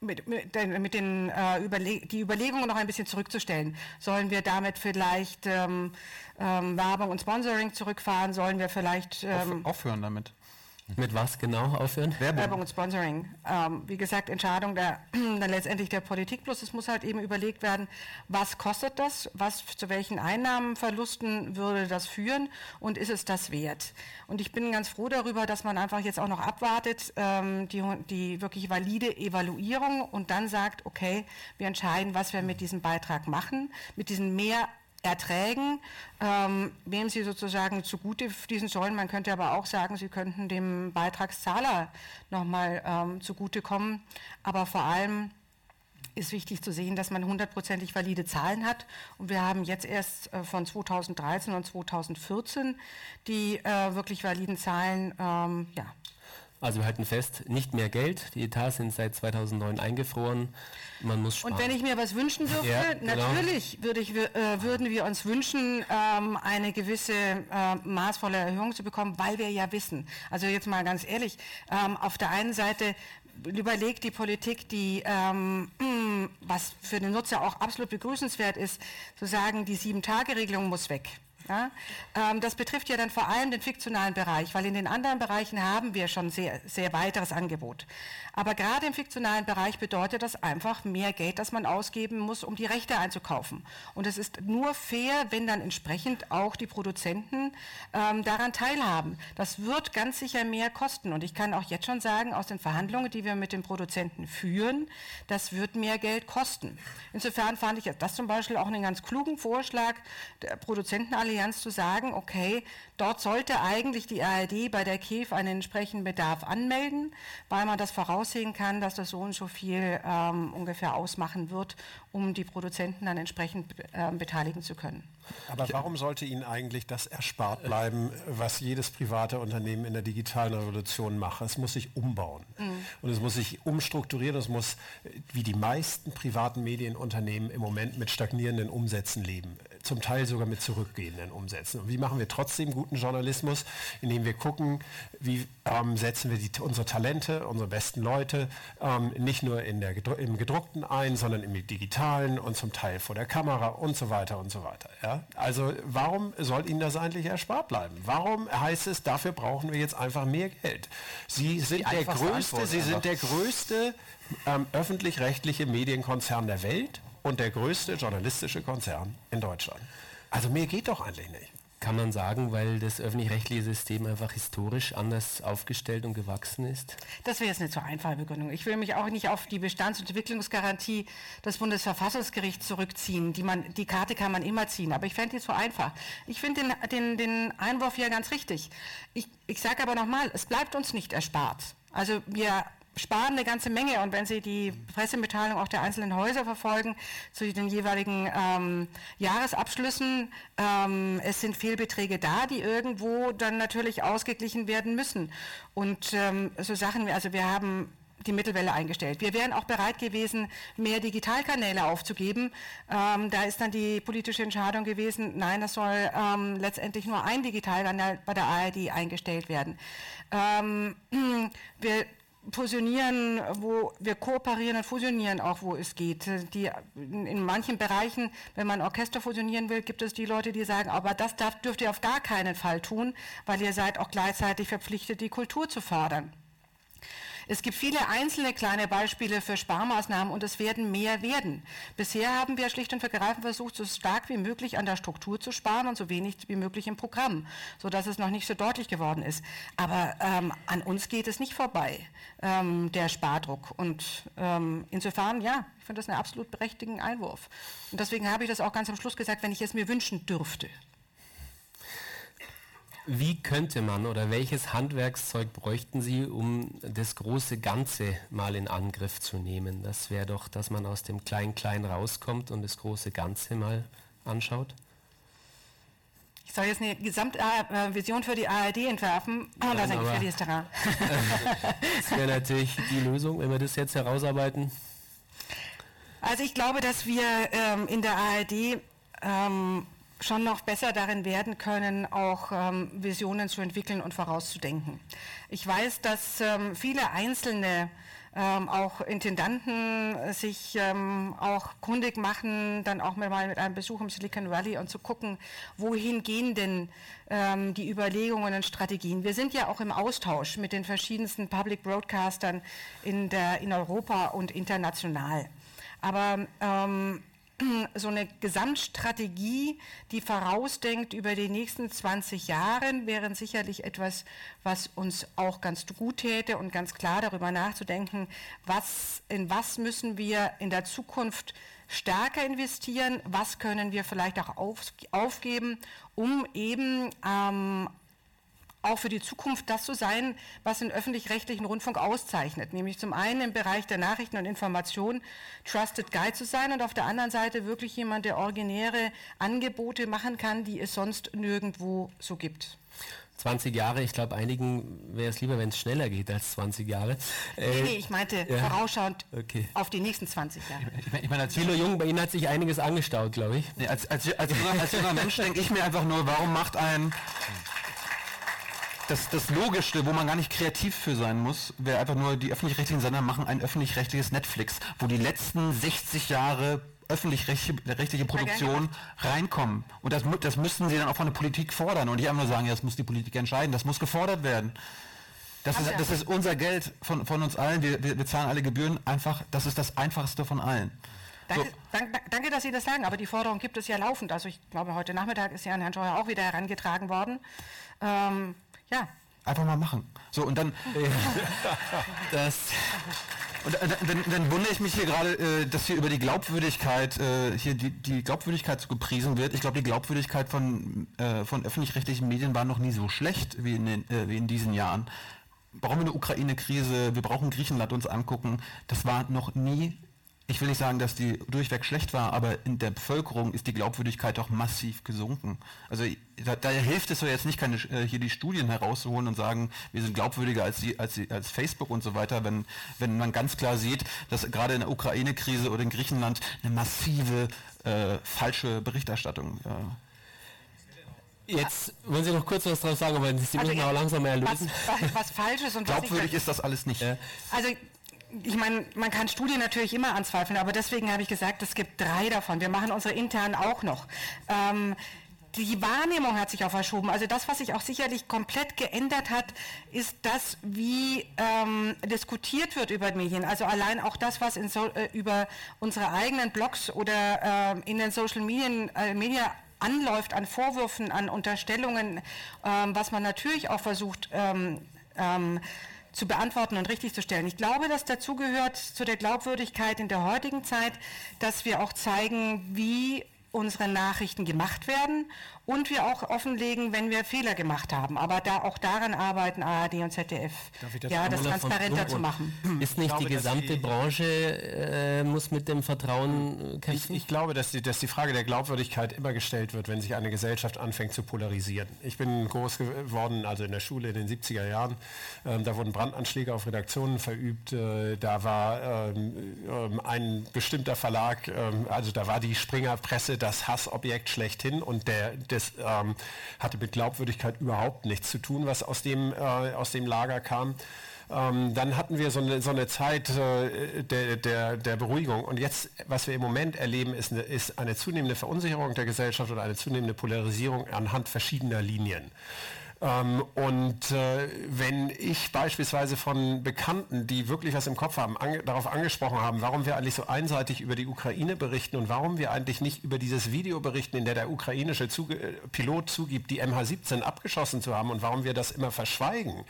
mit, mit, mit den äh, Überleg die Überlegungen noch ein bisschen zurückzustellen. Sollen wir damit vielleicht ähm, ähm, Werbung und Sponsoring zurückfahren? Sollen wir vielleicht ähm, aufhören damit? Mit was genau aufhören? Werbung, Werbung und Sponsoring. Ähm, wie gesagt, Entscheidung der, dann letztendlich der Politik, bloß es muss halt eben überlegt werden, was kostet das, was zu welchen Einnahmenverlusten würde das führen und ist es das wert? Und ich bin ganz froh darüber, dass man einfach jetzt auch noch abwartet, ähm, die, die wirklich valide Evaluierung und dann sagt, okay, wir entscheiden, was wir mit diesem Beitrag machen, mit diesen mehr Erträgen, ähm, wem sie sozusagen zugute fließen sollen. Man könnte aber auch sagen, sie könnten dem Beitragszahler nochmal ähm, zugutekommen. Aber vor allem ist wichtig zu sehen, dass man hundertprozentig valide Zahlen hat. Und wir haben jetzt erst äh, von 2013 und 2014 die äh, wirklich validen Zahlen ähm, ja, also wir halten fest, nicht mehr Geld. Die Etats sind seit 2009 eingefroren. Man muss sparen. Und wenn ich mir was wünschen dürfte, ja, genau. natürlich würde ich, äh, würden wir uns wünschen, ähm, eine gewisse äh, maßvolle Erhöhung zu bekommen, weil wir ja wissen, also jetzt mal ganz ehrlich, ähm, auf der einen Seite überlegt die Politik, die, ähm, was für den Nutzer auch absolut begrüßenswert ist, zu sagen, die Sieben-Tage-Regelung muss weg. Ja? Ähm, das betrifft ja dann vor allem den fiktionalen Bereich, weil in den anderen Bereichen haben wir schon sehr, sehr weiteres Angebot. Aber gerade im fiktionalen Bereich bedeutet das einfach mehr Geld, das man ausgeben muss, um die Rechte einzukaufen. Und es ist nur fair, wenn dann entsprechend auch die Produzenten ähm, daran teilhaben. Das wird ganz sicher mehr kosten. Und ich kann auch jetzt schon sagen, aus den Verhandlungen, die wir mit den Produzenten führen, das wird mehr Geld kosten. Insofern fand ich das zum Beispiel auch einen ganz klugen Vorschlag der Produzentenallianz zu sagen, okay, dort sollte eigentlich die ARD bei der KEF einen entsprechenden Bedarf anmelden, weil man das voraus voraussehen kann, dass das so und so viel ähm, ungefähr ausmachen wird, um die Produzenten dann entsprechend äh, beteiligen zu können. Aber warum sollte Ihnen eigentlich das erspart bleiben, was jedes private Unternehmen in der digitalen Revolution macht? Es muss sich umbauen mhm. und es muss sich umstrukturieren. Es muss, wie die meisten privaten Medienunternehmen im Moment, mit stagnierenden Umsätzen leben, zum Teil sogar mit zurückgehenden Umsätzen. Und wie machen wir trotzdem guten Journalismus? Indem wir gucken, wie ähm, setzen wir die, unsere Talente, unsere besten Leute ähm, nicht nur in der, im gedruckten ein, sondern im digitalen und zum Teil vor der Kamera und so weiter und so weiter. Ja? Also warum soll Ihnen das eigentlich erspart bleiben? Warum heißt es, dafür brauchen wir jetzt einfach mehr Geld? Sie sind der größte, Sie sind der größte ähm, öffentlich-rechtliche Medienkonzern der Welt und der größte journalistische Konzern in Deutschland. Also mehr geht doch eigentlich nicht. Kann man sagen, weil das öffentlich-rechtliche System einfach historisch anders aufgestellt und gewachsen ist? Das wäre jetzt eine zu einfache Begründung. Ich will mich auch nicht auf die Bestands- und Entwicklungsgarantie des Bundesverfassungsgerichts zurückziehen. Die, man, die Karte kann man immer ziehen, aber ich fände die zu einfach. Ich finde den, den, den Einwurf hier ganz richtig. Ich, ich sage aber nochmal, es bleibt uns nicht erspart. Also wir sparen eine ganze Menge. Und wenn Sie die Pressemitteilung auch der einzelnen Häuser verfolgen, zu den jeweiligen ähm, Jahresabschlüssen, ähm, es sind Fehlbeträge da, die irgendwo dann natürlich ausgeglichen werden müssen. Und ähm, so Sachen, also wir haben die Mittelwelle eingestellt. Wir wären auch bereit gewesen, mehr Digitalkanäle aufzugeben. Ähm, da ist dann die politische Entscheidung gewesen, nein, das soll ähm, letztendlich nur ein Digitalkanal bei der ARD eingestellt werden. Ähm, wir fusionieren, wo wir kooperieren und fusionieren auch, wo es geht. Die, in manchen Bereichen, wenn man Orchester fusionieren will, gibt es die Leute, die sagen, aber das darf, dürft ihr auf gar keinen Fall tun, weil ihr seid auch gleichzeitig verpflichtet, die Kultur zu fördern. Es gibt viele einzelne kleine Beispiele für Sparmaßnahmen und es werden mehr werden. Bisher haben wir schlicht und ergreifend versucht, so stark wie möglich an der Struktur zu sparen und so wenig wie möglich im Programm, sodass es noch nicht so deutlich geworden ist. Aber ähm, an uns geht es nicht vorbei, ähm, der Spardruck. Und ähm, insofern, ja, ich finde das einen absolut berechtigten Einwurf. Und deswegen habe ich das auch ganz am Schluss gesagt, wenn ich es mir wünschen dürfte. Wie könnte man oder welches Handwerkszeug bräuchten Sie, um das große Ganze mal in Angriff zu nehmen? Das wäre doch, dass man aus dem Klein-Klein rauskommt und das große Ganze mal anschaut. Ich soll jetzt eine Gesamtvision für die ARD entwerfen. Oh, das ist ein gefährliches Terrain. das wäre natürlich die Lösung, wenn wir das jetzt herausarbeiten. Also ich glaube, dass wir ähm, in der ARD ähm, schon noch besser darin werden können, auch ähm, Visionen zu entwickeln und vorauszudenken. Ich weiß, dass ähm, viele einzelne ähm, auch Intendanten sich ähm, auch kundig machen, dann auch mal mit einem Besuch im Silicon Valley und zu gucken, wohin gehen denn ähm, die Überlegungen und Strategien. Wir sind ja auch im Austausch mit den verschiedensten Public Broadcastern in, der, in Europa und international. Aber ähm, so eine Gesamtstrategie, die vorausdenkt über die nächsten 20 Jahre, wäre sicherlich etwas, was uns auch ganz gut täte und ganz klar darüber nachzudenken, was, in was müssen wir in der Zukunft stärker investieren, was können wir vielleicht auch auf, aufgeben, um eben ähm, auch für die Zukunft das zu sein, was den öffentlich-rechtlichen Rundfunk auszeichnet. Nämlich zum einen im Bereich der Nachrichten und Information Trusted Guide zu sein und auf der anderen Seite wirklich jemand, der originäre Angebote machen kann, die es sonst nirgendwo so gibt. 20 Jahre, ich glaube, einigen wäre es lieber, wenn es schneller geht als 20 Jahre. Äh, nee, nee, ich meinte ja. vorausschauend okay. auf die nächsten 20 Jahre. Ich, ich meine, als Thilo Jung, bei Ihnen hat sich einiges angestaut, glaube ich. Nee, als, als, als, als junger Mensch denke ich mir einfach nur, warum macht ein das, das Logischste, wo man gar nicht kreativ für sein muss, wäre einfach nur, die öffentlich-rechtlichen Sender machen ein öffentlich-rechtliches Netflix, wo die letzten 60 Jahre öffentlich-rechtliche Produktion reinkommen. Und das, das müssten sie dann auch von der Politik fordern und nicht einfach nur sagen, ja, das muss die Politik entscheiden, das muss gefordert werden. Das ist, das ist unser Geld von, von uns allen, wir, wir, wir zahlen alle Gebühren, einfach, das ist das Einfachste von allen. Danke, so. danke, dass Sie das sagen, aber die Forderung gibt es ja laufend. Also ich glaube, heute Nachmittag ist ja an Herrn Scheuer auch wieder herangetragen worden. Ähm, ja. Einfach mal machen. So, und dann. Äh, das. Und dann, dann, wundere ich mich hier gerade, äh, dass hier über die Glaubwürdigkeit, äh, hier die, die Glaubwürdigkeit so gepriesen wird. Ich glaube, die Glaubwürdigkeit von, äh, von öffentlich-rechtlichen Medien war noch nie so schlecht wie in, den, wie in diesen Jahren. Brauchen wir eine Ukraine-Krise, wir brauchen Griechenland uns angucken. Das war noch nie ich will nicht sagen, dass die durchweg schlecht war, aber in der Bevölkerung ist die Glaubwürdigkeit doch massiv gesunken. Also da, da hilft es so jetzt nicht, keine, äh, hier die Studien herauszuholen und sagen, wir sind glaubwürdiger als, die, als, die, als Facebook und so weiter, wenn, wenn man ganz klar sieht, dass gerade in der Ukraine-Krise oder in Griechenland eine massive äh, falsche Berichterstattung äh, Jetzt wollen Sie noch kurz was drauf sagen, aber Sie also müssen auch langsam mehr lösen. Was, was, was Falsches und Glaubwürdig ist das alles nicht. Also ich meine, man kann Studien natürlich immer anzweifeln, aber deswegen habe ich gesagt, es gibt drei davon. Wir machen unsere internen auch noch. Ähm, die Wahrnehmung hat sich auch verschoben. Also das, was sich auch sicherlich komplett geändert hat, ist das, wie ähm, diskutiert wird über Medien. Also allein auch das, was so, äh, über unsere eigenen Blogs oder äh, in den Social Medien, äh, Media anläuft an Vorwürfen, an Unterstellungen, ähm, was man natürlich auch versucht, ähm, ähm, zu beantworten und richtig zu stellen. Ich glaube, dass dazu gehört zu der Glaubwürdigkeit in der heutigen Zeit, dass wir auch zeigen, wie unsere Nachrichten gemacht werden und wir auch offenlegen, wenn wir Fehler gemacht haben. Aber da auch daran arbeiten ARD und ZDF, das ja, das transparenter zu machen. Ist nicht glaube, die gesamte die, Branche äh, muss mit dem Vertrauen kämpfen? Ich, ich, glaube, dass die, dass die Frage der Glaubwürdigkeit immer gestellt wird, wenn sich eine Gesellschaft anfängt zu polarisieren. Ich bin groß geworden, also in der Schule in den 70er Jahren. Ähm, da wurden Brandanschläge auf Redaktionen verübt. Äh, da war ähm, ähm ein bestimmter Verlag, ähm, also da war die Springerpresse das Hassobjekt schlechthin und der, der das ähm, hatte mit Glaubwürdigkeit überhaupt nichts zu tun, was aus dem, äh, aus dem Lager kam. Ähm, dann hatten wir so eine, so eine Zeit äh, der, der, der, Beruhigung. Und jetzt, was wir im Moment erleben, ist eine, ist eine zunehmende Verunsicherung der Gesellschaft oder eine zunehmende Polarisierung anhand verschiedener Linien. Ähm, und äh, wenn ich beispielsweise von Bekannten, die wirklich was im Kopf haben, ange darauf angesprochen haben, warum wir eigentlich so einseitig über die Ukraine berichten und warum wir eigentlich nicht über dieses Video berichten, in der der ukrainische Zuge äh, Pilot zugibt, die MH17 abgeschossen zu haben und warum wir das immer verschweigen,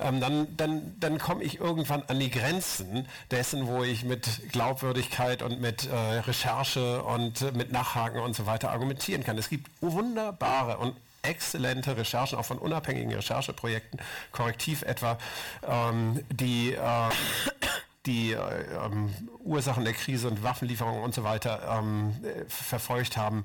ähm, dann, dann, dann komme ich irgendwann an die Grenzen dessen, wo ich mit Glaubwürdigkeit und mit äh, Recherche und äh, mit Nachhaken und so weiter argumentieren kann. Es gibt wunderbare und exzellente Recherchen, auch von unabhängigen Rechercheprojekten, Korrektiv etwa, ähm, die äh, die äh, ähm, Ursachen der Krise und Waffenlieferungen und so weiter ähm, äh, verfolgt haben,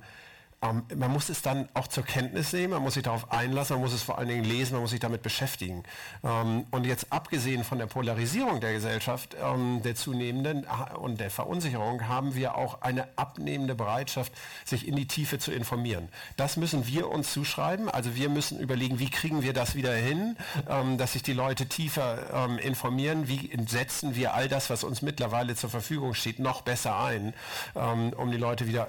ähm, man muss es dann auch zur Kenntnis nehmen, man muss sich darauf einlassen, man muss es vor allen Dingen lesen, man muss sich damit beschäftigen. Ähm, und jetzt abgesehen von der Polarisierung der Gesellschaft, ähm, der zunehmenden und der Verunsicherung, haben wir auch eine abnehmende Bereitschaft, sich in die Tiefe zu informieren. Das müssen wir uns zuschreiben. Also wir müssen überlegen, wie kriegen wir das wieder hin, ähm, dass sich die Leute tiefer ähm, informieren, wie setzen wir all das, was uns mittlerweile zur Verfügung steht, noch besser ein, ähm, um die Leute wieder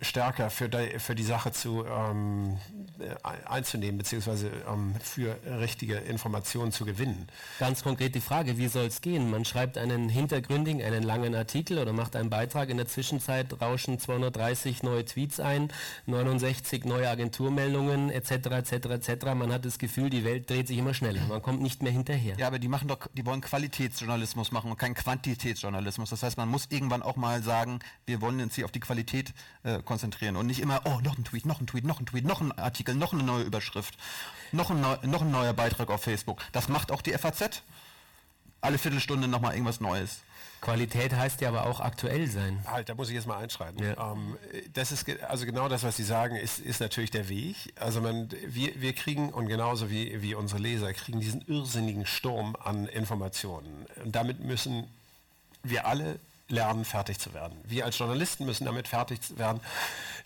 stärker für die für die Sache zu, ähm, äh, einzunehmen, beziehungsweise ähm, für richtige Informationen zu gewinnen. Ganz konkret die Frage, wie soll es gehen? Man schreibt einen hintergründigen, einen langen Artikel oder macht einen Beitrag. In der Zwischenzeit rauschen 230 neue Tweets ein, 69 neue Agenturmeldungen etc. etc. etc. Man hat das Gefühl, die Welt dreht sich immer schneller. Man kommt nicht mehr hinterher. Ja, aber die machen doch, die wollen Qualitätsjournalismus machen und keinen Quantitätsjournalismus. Das heißt, man muss irgendwann auch mal sagen, wir wollen uns hier auf die Qualität äh, konzentrieren und nicht immer oh, noch ein Tweet, noch ein Tweet, noch ein Tweet, noch ein Artikel, noch eine neue Überschrift, noch ein, neu, noch ein neuer Beitrag auf Facebook. Das macht auch die FAZ. Alle Viertelstunde nochmal irgendwas Neues. Qualität heißt ja aber auch aktuell sein. Halt, da muss ich jetzt mal einschreiten. Ja. Ähm, das ist also genau das, was Sie sagen, ist, ist natürlich der Weg. Also man, wir, wir kriegen und genauso wie, wie unsere Leser kriegen diesen irrsinnigen Sturm an Informationen. Und damit müssen wir alle lernen, fertig zu werden. Wir als Journalisten müssen damit fertig werden,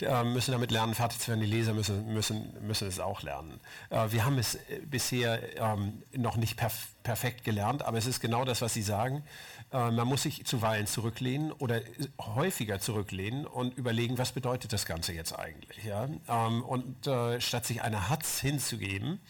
äh, müssen damit lernen, fertig zu werden. Die Leser müssen, müssen, müssen es auch lernen. Äh, wir haben es äh, bisher ähm, noch nicht perf perfekt gelernt, aber es ist genau das, was Sie sagen. Man muss sich zuweilen zurücklehnen oder häufiger zurücklehnen und überlegen, was bedeutet das Ganze jetzt eigentlich. Ähm, und statt sich eine Hatz hinzugeben,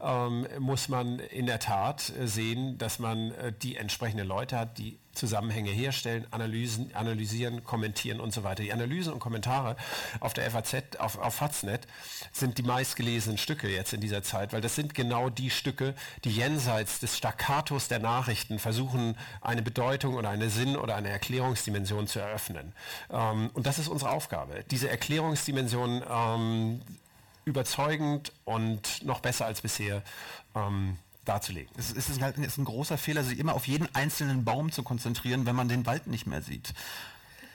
ähm, muss man in der Tat sehen, dass man die entsprechenden Leute hat, die Zusammenhänge herstellen, Analysen, analysieren, kommentieren und so weiter. Die Analysen und Kommentare auf der FAZ, auf, auf Faznet sind die meistgelesenen Stücke jetzt in dieser Zeit, weil das sind genau die Stücke, die jenseits des Staccatos der Nachrichten versuchen, eine Bedeutung oder eine Sinn- oder eine Erklärungsdimension zu eröffnen. Ähm, und das ist unsere Aufgabe, diese Erklärungsdimension ähm, überzeugend und noch besser als bisher ähm, darzulegen. Es ist, es ist ein großer Fehler, sich immer auf jeden einzelnen Baum zu konzentrieren, wenn man den Wald nicht mehr sieht.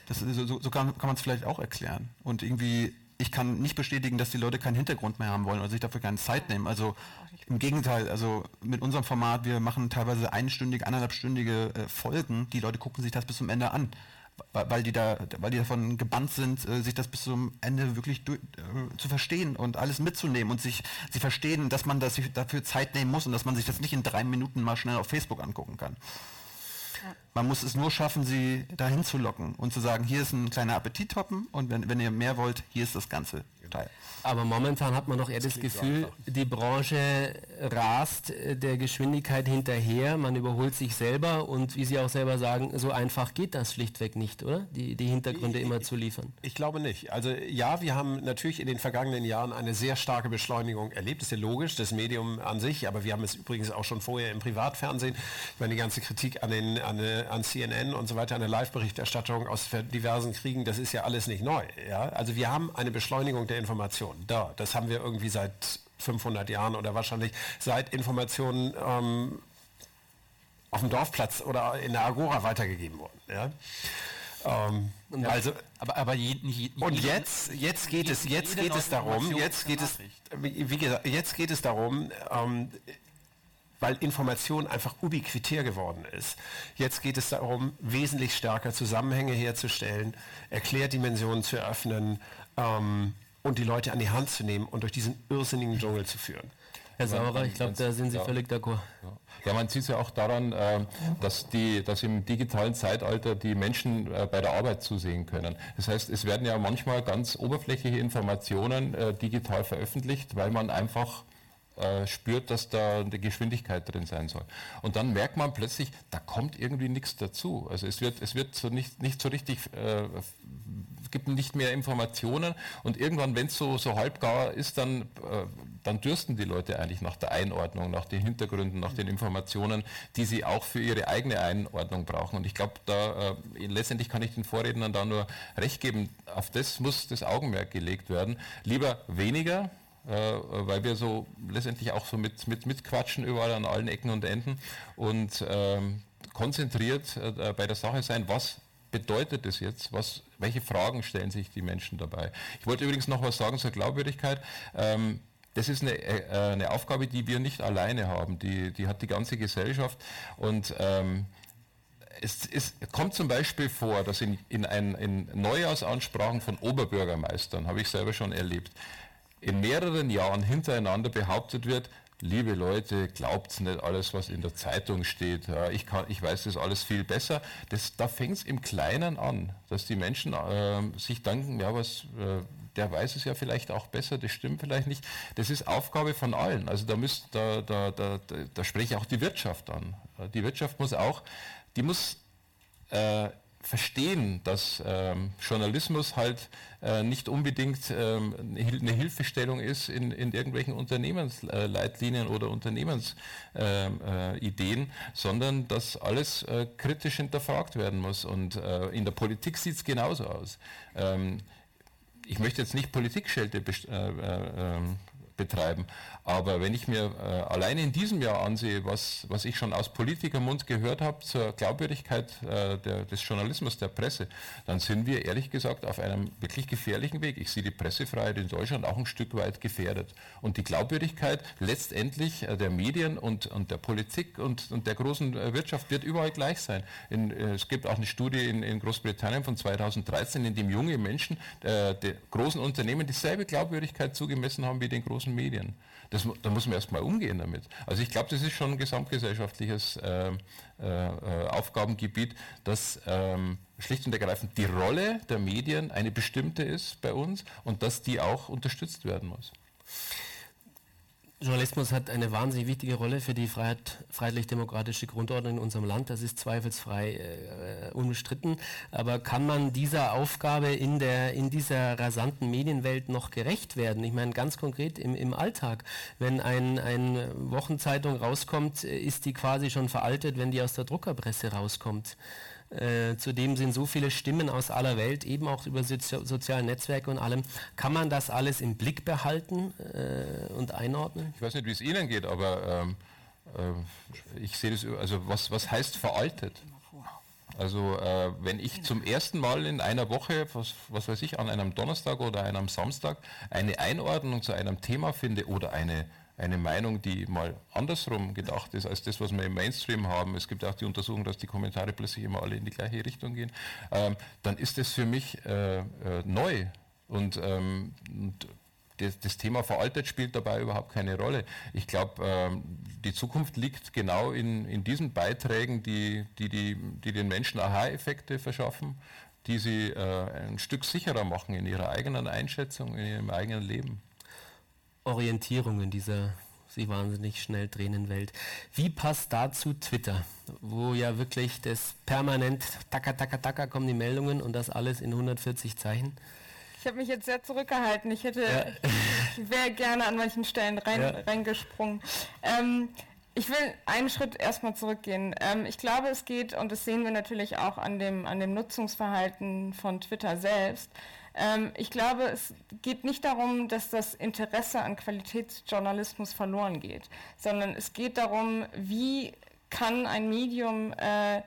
Das, so, so kann, kann man es vielleicht auch erklären. Und irgendwie, ich kann nicht bestätigen, dass die Leute keinen Hintergrund mehr haben wollen oder sich dafür keine Zeit nehmen. Also im Gegenteil, also mit unserem Format, wir machen teilweise einstündige, eineinhalbstündige äh, Folgen. Die Leute gucken sich das bis zum Ende an weil die da, weil die davon gebannt sind, äh, sich das bis zum Ende wirklich durch, äh, zu verstehen und alles mitzunehmen und sich, sie verstehen, dass man das, dafür Zeit nehmen muss und dass man sich das nicht in drei Minuten mal schnell auf Facebook angucken kann. Man muss es nur schaffen, sie dahin zu locken und zu sagen, hier ist ein kleiner Appetittoppen und wenn, wenn ihr mehr wollt, hier ist das ganze Teil. Aber momentan hat man doch eher das, das Gefühl, so die Branche rast der Geschwindigkeit hinterher, man überholt sich selber und wie Sie auch selber sagen, so einfach geht das schlichtweg nicht, oder? Die, die Hintergründe ich, immer zu liefern. Ich glaube nicht. Also ja, wir haben natürlich in den vergangenen Jahren eine sehr starke Beschleunigung erlebt. Das ist ja logisch, das Medium an sich, aber wir haben es übrigens auch schon vorher im Privatfernsehen. Ich meine, die ganze Kritik an, den, an, an CNN und so weiter, an der Live-Berichterstattung aus diversen Kriegen, das ist ja alles nicht neu. Ja? Also wir haben eine Beschleunigung der Information. Da, das haben wir irgendwie seit 500 Jahren oder wahrscheinlich seit Informationen ähm, auf dem Dorfplatz oder in der Agora weitergegeben wurden. Ja? Ähm, ja, also, aber, aber je, je, und jetzt, jetzt geht es, jetzt geht es darum, jetzt geht es, wie gesagt, jetzt geht es darum, ähm, weil Information einfach ubiquitär geworden ist. Jetzt geht es darum, wesentlich stärker Zusammenhänge herzustellen, Erklärdimensionen zu eröffnen, ähm, und die Leute an die Hand zu nehmen und durch diesen irrsinnigen Dschungel zu führen. Herr Saurer, ich glaube, da sind Sie ja. völlig d'accord. Ja. man sieht es ja auch daran, äh, dass, die, dass im digitalen Zeitalter die Menschen äh, bei der Arbeit zusehen können. Das heißt, es werden ja manchmal ganz oberflächliche Informationen äh, digital veröffentlicht, weil man einfach äh, spürt, dass da eine Geschwindigkeit drin sein soll. Und dann merkt man plötzlich, da kommt irgendwie nichts dazu. Also es wird, es wird so nicht, nicht so richtig äh, gibt nicht mehr Informationen und irgendwann, wenn es so, so halbgar ist, dann, äh, dann dürsten die Leute eigentlich nach der Einordnung, nach den Hintergründen, nach den Informationen, die sie auch für ihre eigene Einordnung brauchen. Und ich glaube, da äh, letztendlich kann ich den Vorrednern da nur recht geben, auf das muss das Augenmerk gelegt werden. Lieber weniger, weil wir so letztendlich auch so mit, mit mitquatschen überall an allen Ecken und Enden und ähm, konzentriert äh, bei der Sache sein, was bedeutet das jetzt? Was, welche Fragen stellen sich die Menschen dabei? Ich wollte übrigens noch was sagen zur Glaubwürdigkeit. Ähm, das ist eine, äh, eine, Aufgabe, die wir nicht alleine haben. Die, die hat die ganze Gesellschaft. Und ähm, es, es, kommt zum Beispiel vor, dass in, in, ein, in Neujahrsansprachen von Oberbürgermeistern, habe ich selber schon erlebt, in mehreren Jahren hintereinander behauptet wird, liebe Leute, glaubt nicht alles, was in der Zeitung steht. Ich, kann, ich weiß das alles viel besser. Das, da fängt es im Kleinen an, dass die Menschen äh, sich denken, ja, was, äh, der weiß es ja vielleicht auch besser, das stimmt vielleicht nicht. Das ist Aufgabe von allen. Also da, müsst, da, da, da, da spreche ich auch die Wirtschaft an. Die Wirtschaft muss auch, die muss äh, verstehen, dass ähm, Journalismus halt äh, nicht unbedingt ähm, eine Hilfestellung ist in, in irgendwelchen Unternehmensleitlinien oder Unternehmensideen, äh, sondern dass alles äh, kritisch hinterfragt werden muss. Und äh, in der Politik sieht es genauso aus. Ähm, ich möchte jetzt nicht Politikschelte äh, äh, ähm, betreiben. Aber wenn ich mir äh, alleine in diesem Jahr ansehe, was, was ich schon aus Politikermund gehört habe zur Glaubwürdigkeit äh, der, des Journalismus, der Presse, dann sind wir ehrlich gesagt auf einem wirklich gefährlichen Weg. Ich sehe die Pressefreiheit in Deutschland auch ein Stück weit gefährdet. Und die Glaubwürdigkeit letztendlich äh, der Medien und, und der Politik und, und der großen äh, Wirtschaft wird überall gleich sein. In, äh, es gibt auch eine Studie in, in, Großbritannien von 2013, in dem junge Menschen äh, der großen Unternehmen dieselbe Glaubwürdigkeit zugemessen haben wie den großen Medien. Das, da muss man erstmal umgehen damit. Also ich glaube, das ist schon ein gesamtgesellschaftliches äh, äh, Aufgabengebiet, dass ähm, schlicht und ergreifend die Rolle der Medien eine bestimmte ist bei uns und dass die auch unterstützt werden muss. Journalismus hat eine wahnsinnig wichtige Rolle für die Freiheit, freiheitlich-demokratische Grundordnung in unserem Land. Das ist zweifelsfrei äh, unbestritten. Aber kann man dieser Aufgabe in, der, in dieser rasanten Medienwelt noch gerecht werden? Ich meine ganz konkret im, im Alltag. Wenn ein, eine Wochenzeitung rauskommt, ist die quasi schon veraltet, wenn die aus der Druckerpresse rauskommt. Äh, zudem sind so viele Stimmen aus aller Welt, eben auch über Sozi soziale Netzwerke und allem. Kann man das alles im Blick behalten äh, und einordnen? Ich weiß nicht, wie es Ihnen geht, aber ähm, äh, ich sehe das, also was, was heißt veraltet? Also äh, wenn ich zum ersten Mal in einer Woche, was, was weiß ich, an einem Donnerstag oder einem Samstag eine Einordnung zu einem Thema finde oder eine eine Meinung, die mal andersrum gedacht ist, als das, was wir im Mainstream haben. Es gibt auch die Untersuchung, dass die Kommentare plötzlich immer alle in die gleiche Richtung gehen. Ähm, dann ist das für mich äh, äh, neu. Und, ähm, und das, das, Thema veraltet spielt dabei überhaupt keine Rolle. Ich glaube, ähm, die Zukunft liegt genau in, in diesen Beiträgen, die, die, die, die den Menschen Aha-Effekte verschaffen, die sie äh, ein Stück sicherer machen in ihrer eigenen Einschätzung, in ihrem eigenen Leben. Orientierung in dieser sich wahnsinnig schnell drehenden Welt. Wie passt dazu Twitter, wo ja wirklich das permanent taka taka taka kommen die Meldungen und das alles in 140 Zeichen? Ich habe mich jetzt sehr zurückgehalten. Ich hätte, ja. ich wäre gerne an manchen Stellen rein, ja. reingesprungen. Ähm, ich will einen Schritt erstmal zurückgehen. Ähm, ich glaube, es geht, und das sehen wir natürlich auch an dem, an dem Nutzungsverhalten von Twitter selbst, ähm, ich glaube, es geht nicht darum, dass das Interesse an Qualitätsjournalismus verloren geht, sondern es geht darum, wie kann ein Medium äh,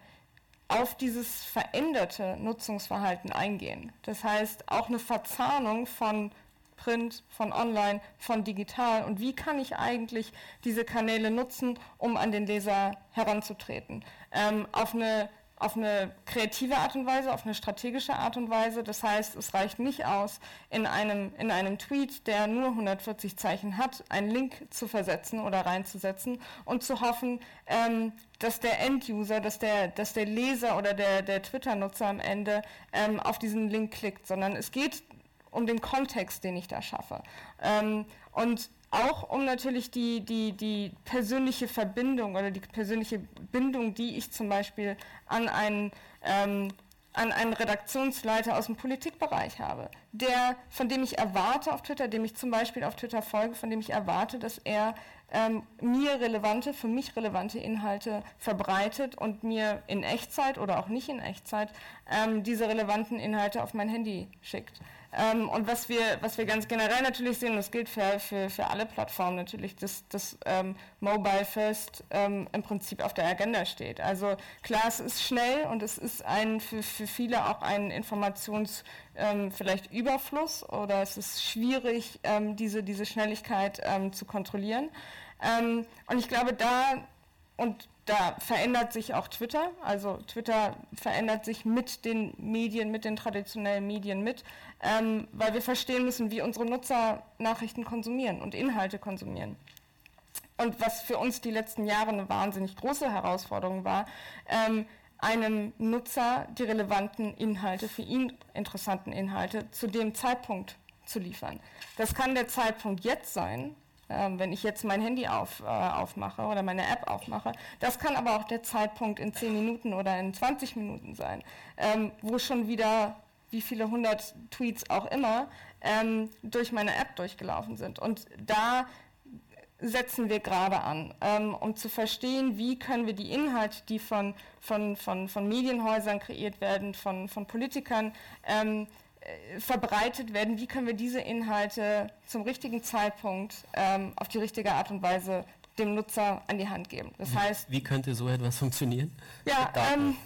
auf dieses veränderte Nutzungsverhalten eingehen. Das heißt, auch eine Verzahnung von Print, von Online, von Digital und wie kann ich eigentlich diese Kanäle nutzen, um an den Leser heranzutreten. Ähm, auf eine auf eine kreative Art und Weise, auf eine strategische Art und Weise. Das heißt, es reicht nicht aus, in einem, in einem Tweet, der nur 140 Zeichen hat, einen Link zu versetzen oder reinzusetzen und zu hoffen, ähm, dass der End-User, dass der, dass der Leser oder der, der Twitter-Nutzer am Ende ähm, auf diesen Link klickt, sondern es geht um den Kontext, den ich da schaffe. Ähm, und auch um natürlich die, die, die persönliche Verbindung oder die persönliche Bindung, die ich zum Beispiel an einen, ähm, an einen Redaktionsleiter aus dem Politikbereich habe, der, von dem ich erwarte auf Twitter, dem ich zum Beispiel auf Twitter folge, von dem ich erwarte, dass er ähm, mir relevante, für mich relevante Inhalte verbreitet und mir in Echtzeit oder auch nicht in Echtzeit ähm, diese relevanten Inhalte auf mein Handy schickt. Ähm, und was wir, was wir ganz generell natürlich sehen, das gilt für, für, für alle Plattformen natürlich, dass, dass ähm, Mobile First ähm, im Prinzip auf der Agenda steht. Also klar, es ist schnell und es ist ein, für, für viele auch ein Informations- ähm, vielleicht Überfluss oder es ist schwierig, ähm, diese, diese Schnelligkeit ähm, zu kontrollieren. und ich glaube, da und da verändert sich auch Twitter. Also Twitter verändert sich mit den Medien, mit den traditionellen Medien mit, ähm, weil wir verstehen müssen, wie unsere Nutzer Nachrichten konsumieren und Inhalte konsumieren. Und was für uns die letzten Jahre eine wahnsinnig große Herausforderung war, ähm, einem Nutzer die relevanten Inhalte, für ihn interessanten Inhalte zu dem Zeitpunkt zu liefern. Das kann der Zeitpunkt jetzt sein, ähm, wenn ich jetzt mein Handy auf, äh, aufmache oder meine App aufmache. Das kann aber auch der Zeitpunkt in 10 Minuten oder in 20 Minuten sein, ähm, wo schon wieder wie viele hundert Tweets auch immer ähm, durch meine App durchgelaufen sind. Und da setzen wir gerade an, ähm, um zu verstehen, wie können wir die Inhalte, die von, von, von, von Medienhäusern kreiert werden, von, von Politikern, ähm, äh, verbreitet werden, wie können wir diese Inhalte zum richtigen Zeitpunkt ähm, auf die richtige Art und Weise dem Nutzer an die Hand geben. Das heißt, wie könnte so etwas funktionieren? Ja, ähm,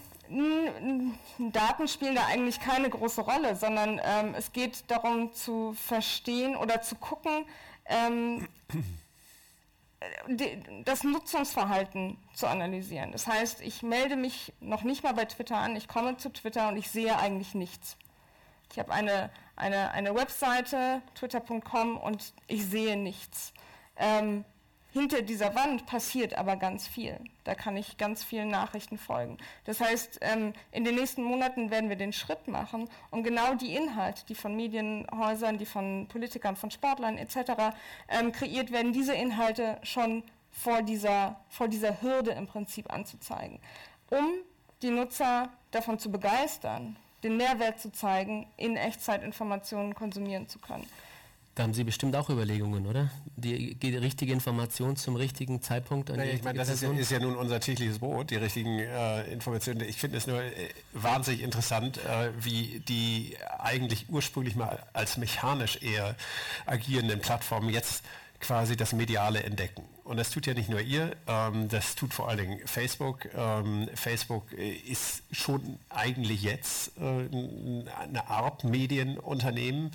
Daten spielen da eigentlich keine große Rolle, sondern ähm, es geht darum zu verstehen oder zu gucken, ähm, das Nutzungsverhalten zu analysieren. Das heißt, ich melde mich noch nicht mal bei Twitter an, ich komme zu Twitter und ich sehe eigentlich nichts. Ich habe eine, eine, eine Webseite, twitter.com, und ich sehe nichts. Ähm, hinter dieser Wand passiert aber ganz viel. Da kann ich ganz vielen Nachrichten folgen. Das heißt, ähm, in den nächsten Monaten werden wir den Schritt machen, um genau die Inhalte, die von Medienhäusern, die von Politikern, von Sportlern etc. Ähm, kreiert werden, diese Inhalte schon vor dieser, vor dieser Hürde im Prinzip anzuzeigen, um die Nutzer davon zu begeistern, den Mehrwert zu zeigen, in Echtzeit Informationen konsumieren zu können. Da haben Sie bestimmt auch Überlegungen, oder? Die, die richtige Information zum richtigen Zeitpunkt an naja, Ich meine, das ist ja, ist ja, nun unser tägliches Brot, die richtigen äh, Informationen. Ich finde es nur äh, wahnsinnig interessant, äh, wie die eigentlich ursprünglich mal als mechanisch eher agierenden Plattformen jetzt quasi das Mediale entdecken. Und das tut ja nicht nur ihr, ähm, das tut vor allen Dingen Facebook. Ähm, Facebook ist schon eigentlich jetzt äh, eine Art Medienunternehmen,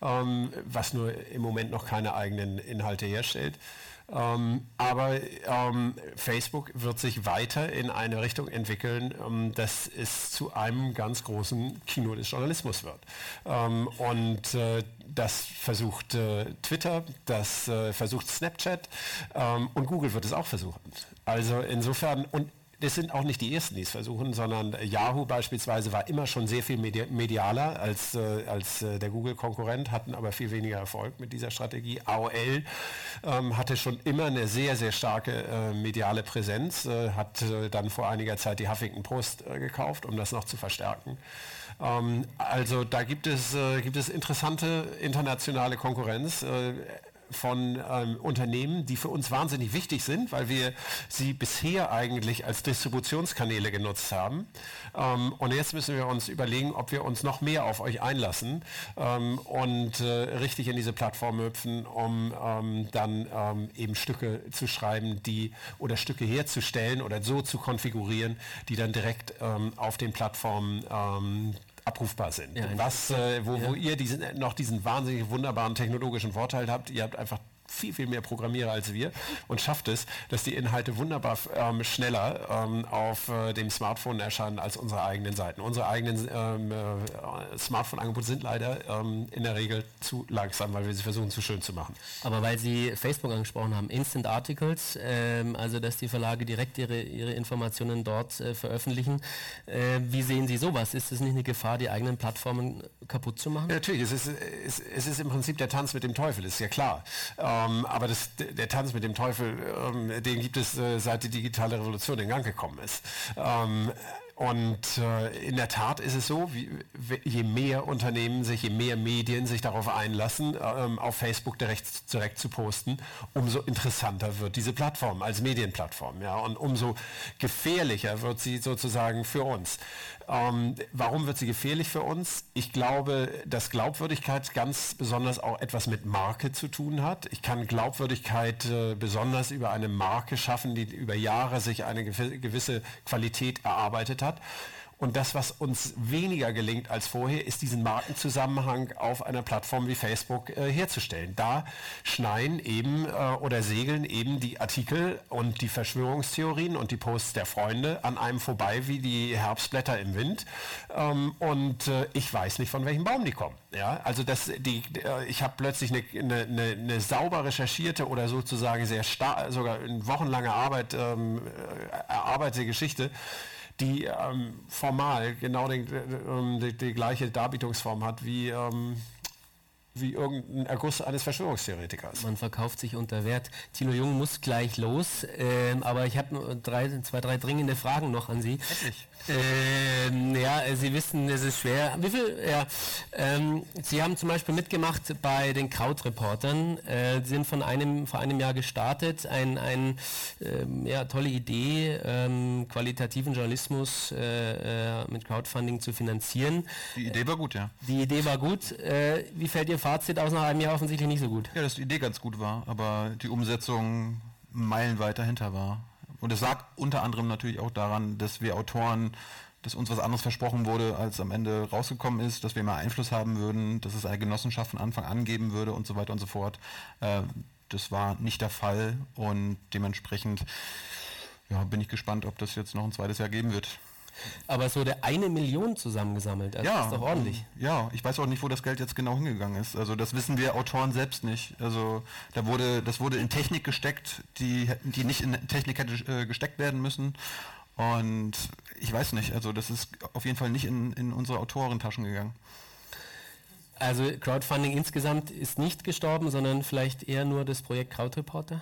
ähm, was nur im Moment noch keine eigenen Inhalte herstellt. Ähm, aber ähm, Facebook wird sich weiter in eine Richtung entwickeln, ähm, dass es zu einem ganz großen Kino des Journalismus wird. Ähm, und äh, das versucht äh, Twitter, das äh, versucht Snapchat ähm, und Google wird es auch versuchen. Also insofern, und das sind auch nicht die ersten, die es versuchen, sondern Yahoo beispielsweise war immer schon sehr viel medialer als, äh, als äh, der Google-Konkurrent, hatten aber viel weniger Erfolg mit dieser Strategie. AOL ähm, hatte schon immer eine sehr, sehr starke äh, mediale Präsenz, äh, hat äh, dann vor einiger Zeit die Huffington Post äh, gekauft, um das noch zu verstärken. Ähm, also da gibt es, gibt es interessante internationale Konkurrenz von ähm, Unternehmen, die für uns wahnsinnig wichtig sind, weil wir sie bisher eigentlich als Distributionskanäle genutzt haben. Ähm, und jetzt müssen wir uns überlegen, ob wir uns noch mehr auf euch einlassen ähm, und äh, richtig in diese Plattform hüpfen, um ähm, dann ähm, eben Stücke zu schreiben, die oder Stücke herzustellen oder so zu konfigurieren, die dann direkt ähm, auf den Plattformen abrufbar sind. Ja, Was, äh, wo, ja. wo ihr diesen, noch diesen wahnsinnig wunderbaren technologischen Vorteil habt, ihr habt einfach viel, viel mehr Programmierer als wir und schafft es, dass die Inhalte wunderbar ähm, schneller ähm, auf äh, dem Smartphone erscheinen als unsere eigenen Seiten. Unsere eigenen ähm, äh, Smartphone-Angebote sind leider ähm, in der Regel zu langsam, weil wir sie versuchen zu schön zu machen. Aber weil Sie Facebook angesprochen haben, Instant Articles, ähm, also dass die Verlage direkt ihre, ihre Informationen dort äh, veröffentlichen, äh, wie sehen Sie sowas? Ist es nicht eine Gefahr, die eigenen Plattformen kaputt zu machen? Ja, natürlich, es ist, es, es, ist im Prinzip der Tanz mit dem Teufel, ist ja klar. Ähm, aber das, der Tanz mit dem Teufel, ähm, den gibt es äh, seit die digitale Revolution in Gang gekommen ist. Ähm, Und äh, in der Tat ist es so, wie, je mehr Unternehmen sich, je mehr Medien sich darauf einlassen, ähm, auf Facebook direkt, direkt zu posten, umso interessanter wird diese Plattform als Medienplattform. Ja? Und umso gefährlicher wird sie sozusagen für uns. Ähm, warum wird sie gefährlich für uns? Ich glaube, dass Glaubwürdigkeit ganz besonders auch etwas mit Marke zu tun hat. Ich kann Glaubwürdigkeit äh, besonders über eine Marke schaffen, die über Jahre sich eine gewisse Qualität erarbeitet hat. Und das, was uns weniger gelingt als vorher, ist diesen Markenzusammenhang auf einer Plattform wie Facebook äh, herzustellen. Da schneien eben äh, oder segeln eben die Artikel und die Verschwörungstheorien und die Posts der Freunde an einem vorbei wie die Herbstblätter im Wind. Ähm, und äh, ich weiß nicht, von welchem Baum die kommen. Ja, also das, die, äh, ich habe plötzlich eine, eine, eine, sauber recherchierte oder sozusagen sehr sogar in wochenlanger Arbeit ähm, äh, erarbeitete Geschichte die ähm, formal genau den, äh, die, die, gleiche Darbietungsform hat wie ähm, wie irgendein Erguss eines Verschwörungstheoretikers. Man verkauft sich unter Wert. Tino Jung muss gleich los, äh, aber ich habe drei, zwei, drei dringende Fragen noch an Sie. Ähm, ja, Sie wissen, es ist schwer. Wie viel? Ja, ähm, Sie haben zum Beispiel mitgemacht bei den Krautreportern. Äh, Sie sind von einem, vor einem Jahr gestartet. Ein, ein ähm, ja, tolle Idee, ähm, qualitativen Journalismus äh, äh, mit Crowdfunding zu finanzieren. Die Idee war gut, ja. Die Idee war gut. Äh, wie fällt Ihr Fazit aus nach einem Jahr offensichtlich nicht so gut? Ja, dass die Idee ganz gut war, aber die Umsetzung meilenweit dahinter war. Und es lag unter anderem natürlich auch daran, dass wir Autoren, dass uns was anderes versprochen wurde, als am Ende rausgekommen ist, dass wir mehr Einfluss haben würden, dass es eine Genossenschaft von Anfang an geben würde und so weiter und so fort. Äh, das war nicht der Fall und dementsprechend ja, bin ich gespannt, ob das jetzt noch ein zweites Jahr geben wird. Aber so der eine Million zusammengesammelt, also ja, das ist doch ordentlich. Ja, ich weiß auch nicht, wo das Geld jetzt genau hingegangen ist. Also das wissen wir Autoren selbst nicht. Also da wurde, das wurde in Technik gesteckt, die, die nicht in Technik hätte äh, gesteckt werden müssen. Und ich weiß nicht, also das ist auf jeden Fall nicht in, in unsere Autorentaschen gegangen. Also Crowdfunding insgesamt ist nicht gestorben, sondern vielleicht eher nur das Projekt Crowdreporter?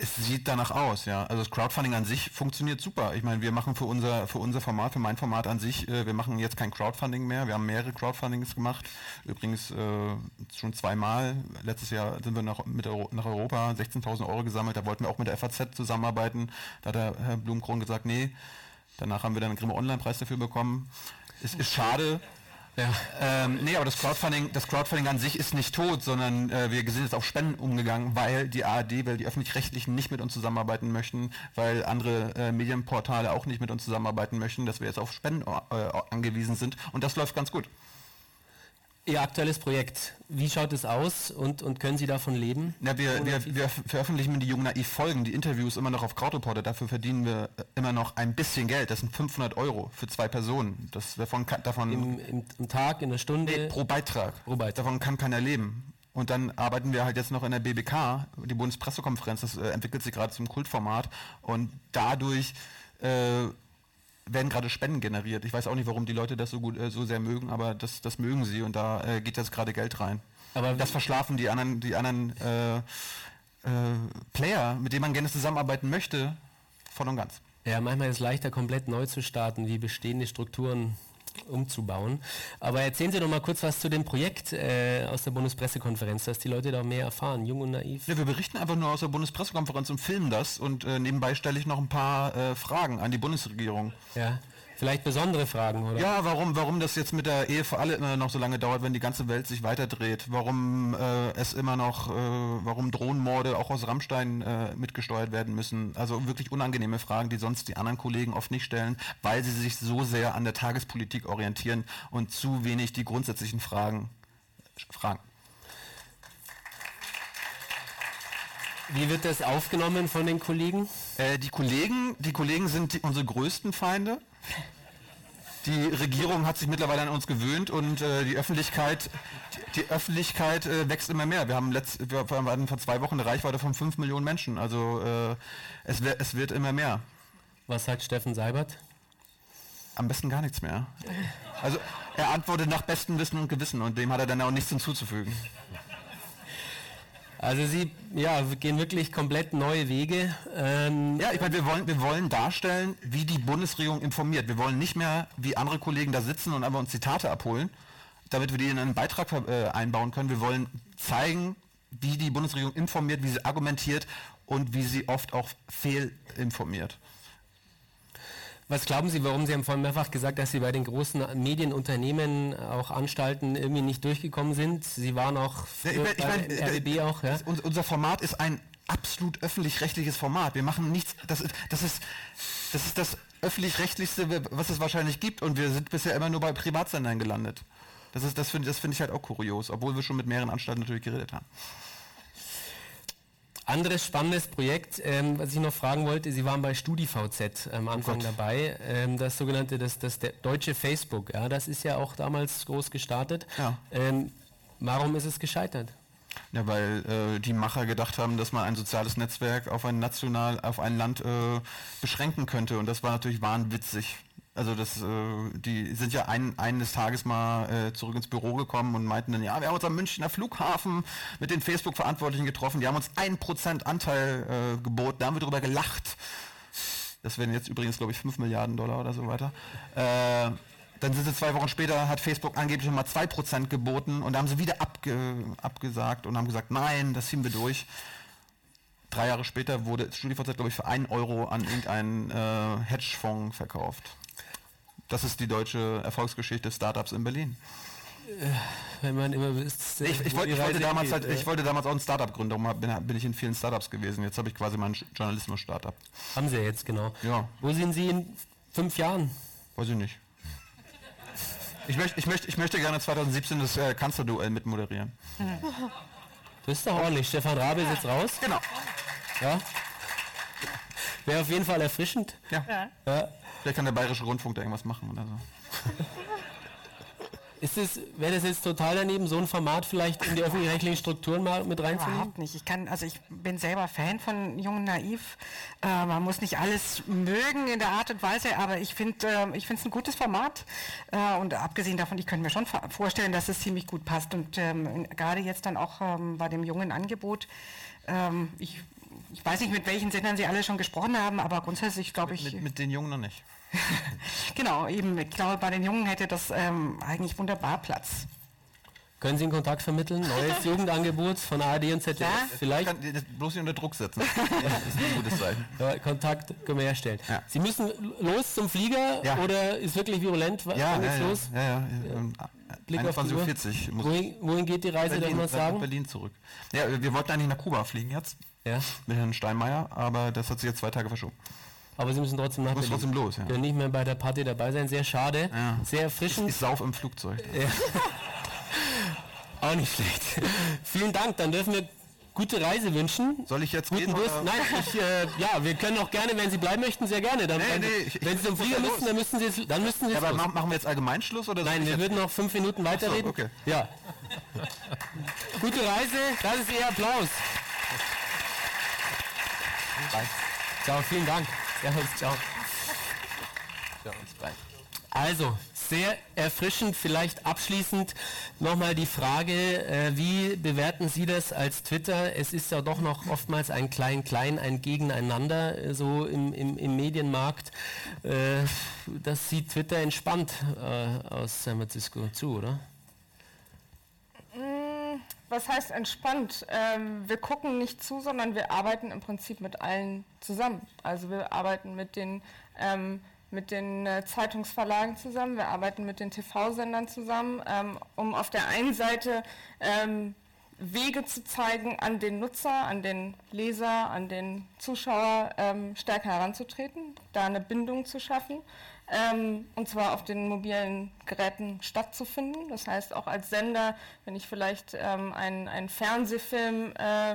Es sieht danach aus, ja. Also das Crowdfunding an sich funktioniert super. Ich meine, wir machen für unser, für unser Format, für mein Format an sich, äh, wir machen jetzt kein Crowdfunding mehr. Wir haben mehrere Crowdfundings gemacht. Übrigens äh, schon zweimal. Letztes Jahr sind wir nach, mit Euro, nach Europa 16.000 Euro gesammelt. Da wollten wir auch mit der FAZ zusammenarbeiten. Da hat der Herr Blumkron gesagt, nee. Danach haben wir dann einen Grimme Online-Preis dafür bekommen. Es ist schade, ja. Ähm, nee, aber das Crowdfunding, das Crowdfunding an sich ist nicht tot, sondern äh, wir sind jetzt auf Spenden umgegangen, weil die ARD, weil die öffentlich-rechtlichen nicht mit uns zusammenarbeiten möchten, weil andere äh, Medienportale auch nicht mit uns zusammenarbeiten möchten, dass wir jetzt auf Spenden äh, angewiesen sind und das läuft ganz gut. Ihr aktuelles Projekt, wie schaut es aus und, und können Sie davon leben? Ja, wir, wir, wir veröffentlichen die Jungen Naiv Folgen, die Interviews immer noch auf Crowdreporter. Dafür verdienen wir immer noch ein bisschen Geld. Das sind 500 Euro für zwei Personen. Das davon, davon Im, im, im Tag, in der Stunde? Nee, pro Beitrag. Pro Beitrag. Davon kann keiner leben. Und dann arbeiten wir halt jetzt noch in der BBK, die Bundespressekonferenz, das äh, entwickelt sich gerade zum Kultformat. Und dadurch äh, werden gerade Spenden generiert. Ich weiß auch nicht, warum die Leute das so gut, äh, so sehr mögen, aber das, das mögen sie und da äh, geht jetzt gerade Geld rein. Aber das verschlafen die anderen, die anderen äh, äh, Player, mit denen man gerne zusammenarbeiten möchte, voll und ganz. Ja, manchmal ist es leichter, komplett neu zu starten, wie bestehende Strukturen umzubauen. Aber erzählen Sie doch mal kurz was zu dem Projekt äh, aus der Bundespressekonferenz, dass die Leute da mehr erfahren, jung und naiv. Ja, wir berichten einfach nur aus der Bundespressekonferenz und filmen das und äh, nebenbei stelle ich noch ein paar äh, Fragen an die Bundesregierung. Ja. Vielleicht besondere Fragen, oder? Ja, warum, warum das jetzt mit der Ehe für alle immer noch so lange dauert, wenn die ganze Welt sich weiterdreht. Warum äh, es immer noch, äh, warum Drohnenmorde auch aus Rammstein äh, mitgesteuert werden müssen. Also wirklich unangenehme Fragen, die sonst die anderen Kollegen oft nicht stellen, weil sie sich so sehr an der Tagespolitik orientieren und zu wenig die grundsätzlichen Fragen fragen. Wie wird das aufgenommen von den Kollegen? Äh, die Kollegen, die Kollegen sind die, unsere größten Feinde. Die Regierung hat sich mittlerweile an uns gewöhnt und äh, die Öffentlichkeit, die, die Öffentlichkeit äh, wächst immer mehr. Wir haben letzt, wir hatten vor zwei Wochen eine Reichweite von 5 Millionen Menschen. Also äh, es, es wird immer mehr. Was sagt Steffen Seibert? Am besten gar nichts mehr. Also er antwortet nach bestem Wissen und Gewissen und dem hat er dann auch nichts hinzuzufügen. Also Sie ja, gehen wirklich komplett neue Wege. Ähm ja, ich meine, wir wollen, wir wollen darstellen, wie die Bundesregierung informiert. Wir wollen nicht mehr wie andere Kollegen da sitzen und einfach uns Zitate abholen, damit wir die in einen Beitrag äh, einbauen können. Wir wollen zeigen, wie die Bundesregierung informiert, wie sie argumentiert und wie sie oft auch fehlinformiert. Was glauben Sie, warum Sie haben vorhin mehrfach gesagt, dass Sie bei den großen Medienunternehmen auch Anstalten irgendwie nicht durchgekommen sind? Sie waren auch ja, ich mein, ich mein, RBB äh, auch, ja? Unser Format ist ein absolut öffentlich-rechtliches Format. Wir machen nichts, das ist das, ist, das, ist das öffentlich-rechtlichste, was es wahrscheinlich gibt und wir sind bisher immer nur bei Privatsendern gelandet. Das, das finde das find ich halt auch kurios, obwohl wir schon mit mehreren Anstalten natürlich geredet haben. Anderes spannendes Projekt, ähm, was ich noch fragen wollte, Sie waren bei StudiVZ am Anfang oh dabei, ähm, das sogenannte, das, das deutsche Facebook, ja, das ist ja auch damals groß gestartet. Ja. Ähm, warum ist es gescheitert? Ja, weil äh, die Macher gedacht haben, dass man ein soziales Netzwerk auf ein national, auf ein Land äh, beschränken könnte und das war natürlich wahnwitzig. Also das, äh, die sind ja ein, eines Tages mal äh, zurück ins Büro gekommen und meinten dann, ja, wir haben uns am Münchner Flughafen mit den Facebook-Verantwortlichen getroffen, die haben uns ein Prozent Anteil äh, geboten, da haben wir drüber gelacht. Das werden jetzt übrigens, glaube ich, 5 Milliarden Dollar oder so weiter. Dann sind sie zwei Wochen später, hat Facebook angeblich nochmal 2% geboten und da haben sie wieder abge, abgesagt und haben gesagt, nein, das ziehen wir durch. Drei Jahre später wurde StudiVZ, glaube ich, für einen Euro an irgendeinen äh, Hedgefonds verkauft. Das ist die deutsche Erfolgsgeschichte des Startups in Berlin. Äh, wenn man immer wisst, ich, ich, wollte, ich, wollte damals halt, ich wollte damals auch ein Startup gründen, darum bin, bin, ich in vielen Startups gewesen. Jetzt habe ich quasi mein Journalismus-Startup. Haben Sie ja jetzt, genau. Ja. Wo sind Sie in fünf Jahren? Weiß ich nicht. Ich, möcht, ich, möcht, ich möchte gerne 2017 das äh, Kanzlerduell mitmoderieren. Das ist doch ordentlich. Stefan Rabe ist jetzt raus. Genau. Ja. Wäre auf jeden Fall erfrischend. Ja. ja. Vielleicht kann der Bayerische Rundfunk da irgendwas machen oder so. Ist es, wäre das jetzt total daneben, so ein Format vielleicht in die öffentlich-rechtlichen Strukturen mal mit reinzunehmen? Überhaupt nicht. Ich kann, also ich bin selber Fan von Jungen Naiv. Äh, man muss nicht alles mögen in der Art und Weise, aber ich finde, äh, ich finde es ein gutes Format. Äh, und abgesehen davon, ich könnte mir schon vorstellen, dass es ziemlich gut passt. Und ähm, gerade jetzt dann auch ähm, bei dem jungen Angebot, ähm, ich ich weiß nicht, mit welchen Sendern Sie alle schon gesprochen haben, aber grundsätzlich glaube ich. Mit, mit, den Jungen noch nicht. genau, eben. Ich glaube, bei den Jungen hätte das ähm, eigentlich wunderbar Platz. Können Sie einen Kontakt vermitteln? Neues Jugendangebot von ARD und ZDF? Ja? Vielleicht. Ich kann das bloß nicht unter Druck setzen. das ist ein gutes Zeichen. Ja, Kontakt können wir herstellen. Ja. Sie müssen los zum Flieger oder ist wirklich virulent? Wann ja, geht's los? Ja, ja. Blick 21.40 Uhr. Wohin, wohin, geht die Reise, Berlin, darf man sagen? Berlin zurück. Ja, wir wollten eigentlich nach Kuba fliegen jetzt. Ja. Mit Herrn Steinmeier, aber das hat sich jetzt zwei Tage verschoben. Aber Sie müssen trotzdem nach Berlin. trotzdem los, ja. Können nicht mehr bei der Party dabei sein. Sehr schade. Ja. Sehr erfrischend. Ich, ich sauf im Flugzeug. Ja. Auch nicht schlecht. Vielen Dank. Dann dürfen wir gute Reise wünschen. Soll ich jetzt Guten gehen? Durst? Nein, ich, äh, ja, wir können auch gerne, wenn Sie bleiben möchten, sehr gerne. Dann, nee, nee, ich, wenn Sie zum Flieger müssen, dann müssen Sie es, dann müssen Sie ja, aber machen wir jetzt Allgemeinschluss oder? Nein, wir würden noch fünf Minuten weiterreden. So, okay. Ja. gute Reise. Das ist Ihr Applaus. Ciao, vielen Dank. Servus, ciao. Also, sehr erfrischend. Vielleicht abschließend nochmal die Frage, äh, wie bewerten Sie das als Twitter? Es ist ja doch noch oftmals ein Klein-Klein, ein Gegeneinander äh, so im, im, im Medienmarkt. Äh, das sieht Twitter entspannt äh, aus San Francisco zu, oder? Was heißt entspannt? Ähm, wir gucken nicht zu, sondern wir arbeiten im Prinzip mit allen zusammen. Also wir arbeiten mit den ähm, mit den äh, Zeitungsverlagen zusammen, wir arbeiten mit den TV-Sendern zusammen, ähm, um auf der einen Seite ähm, Wege zu zeigen, an den Nutzer, an den Leser, an den Zuschauer ähm, stärker heranzutreten, da eine Bindung zu schaffen, ähm, und zwar auf den mobilen Geräten stattzufinden. Das heißt, auch als Sender, wenn ich vielleicht ähm, einen, einen Fernsehfilm äh,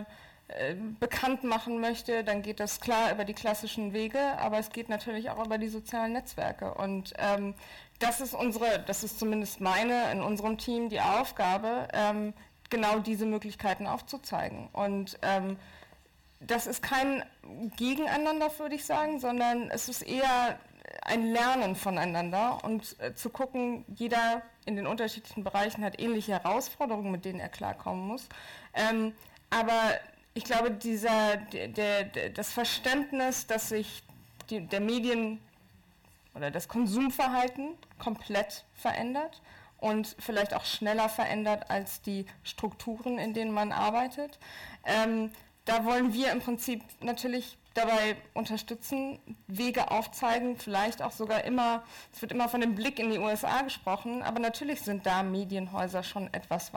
äh, bekannt machen möchte, dann geht das klar über die klassischen Wege, aber es geht natürlich auch über die sozialen Netzwerke. Und ähm, das ist unsere, das ist zumindest meine in unserem Team die Aufgabe, ähm, genau diese Möglichkeiten aufzuzeigen. Und ähm, das ist kein Gegeneinander, würde ich sagen, sondern es ist eher ein Lernen voneinander und äh, zu gucken, jeder in den unterschiedlichen Bereichen hat ähnliche Herausforderungen, mit denen er klarkommen muss. Ähm, aber ich glaube, dieser, der, der, das Verständnis, dass sich die, der Medien oder das Konsumverhalten komplett verändert und vielleicht auch schneller verändert als die Strukturen, in denen man arbeitet. Ähm, da wollen wir im Prinzip natürlich dabei unterstützen, Wege aufzeigen, vielleicht auch sogar immer, es wird immer von dem Blick in die USA gesprochen, aber natürlich sind da Medienhäuser schon etwas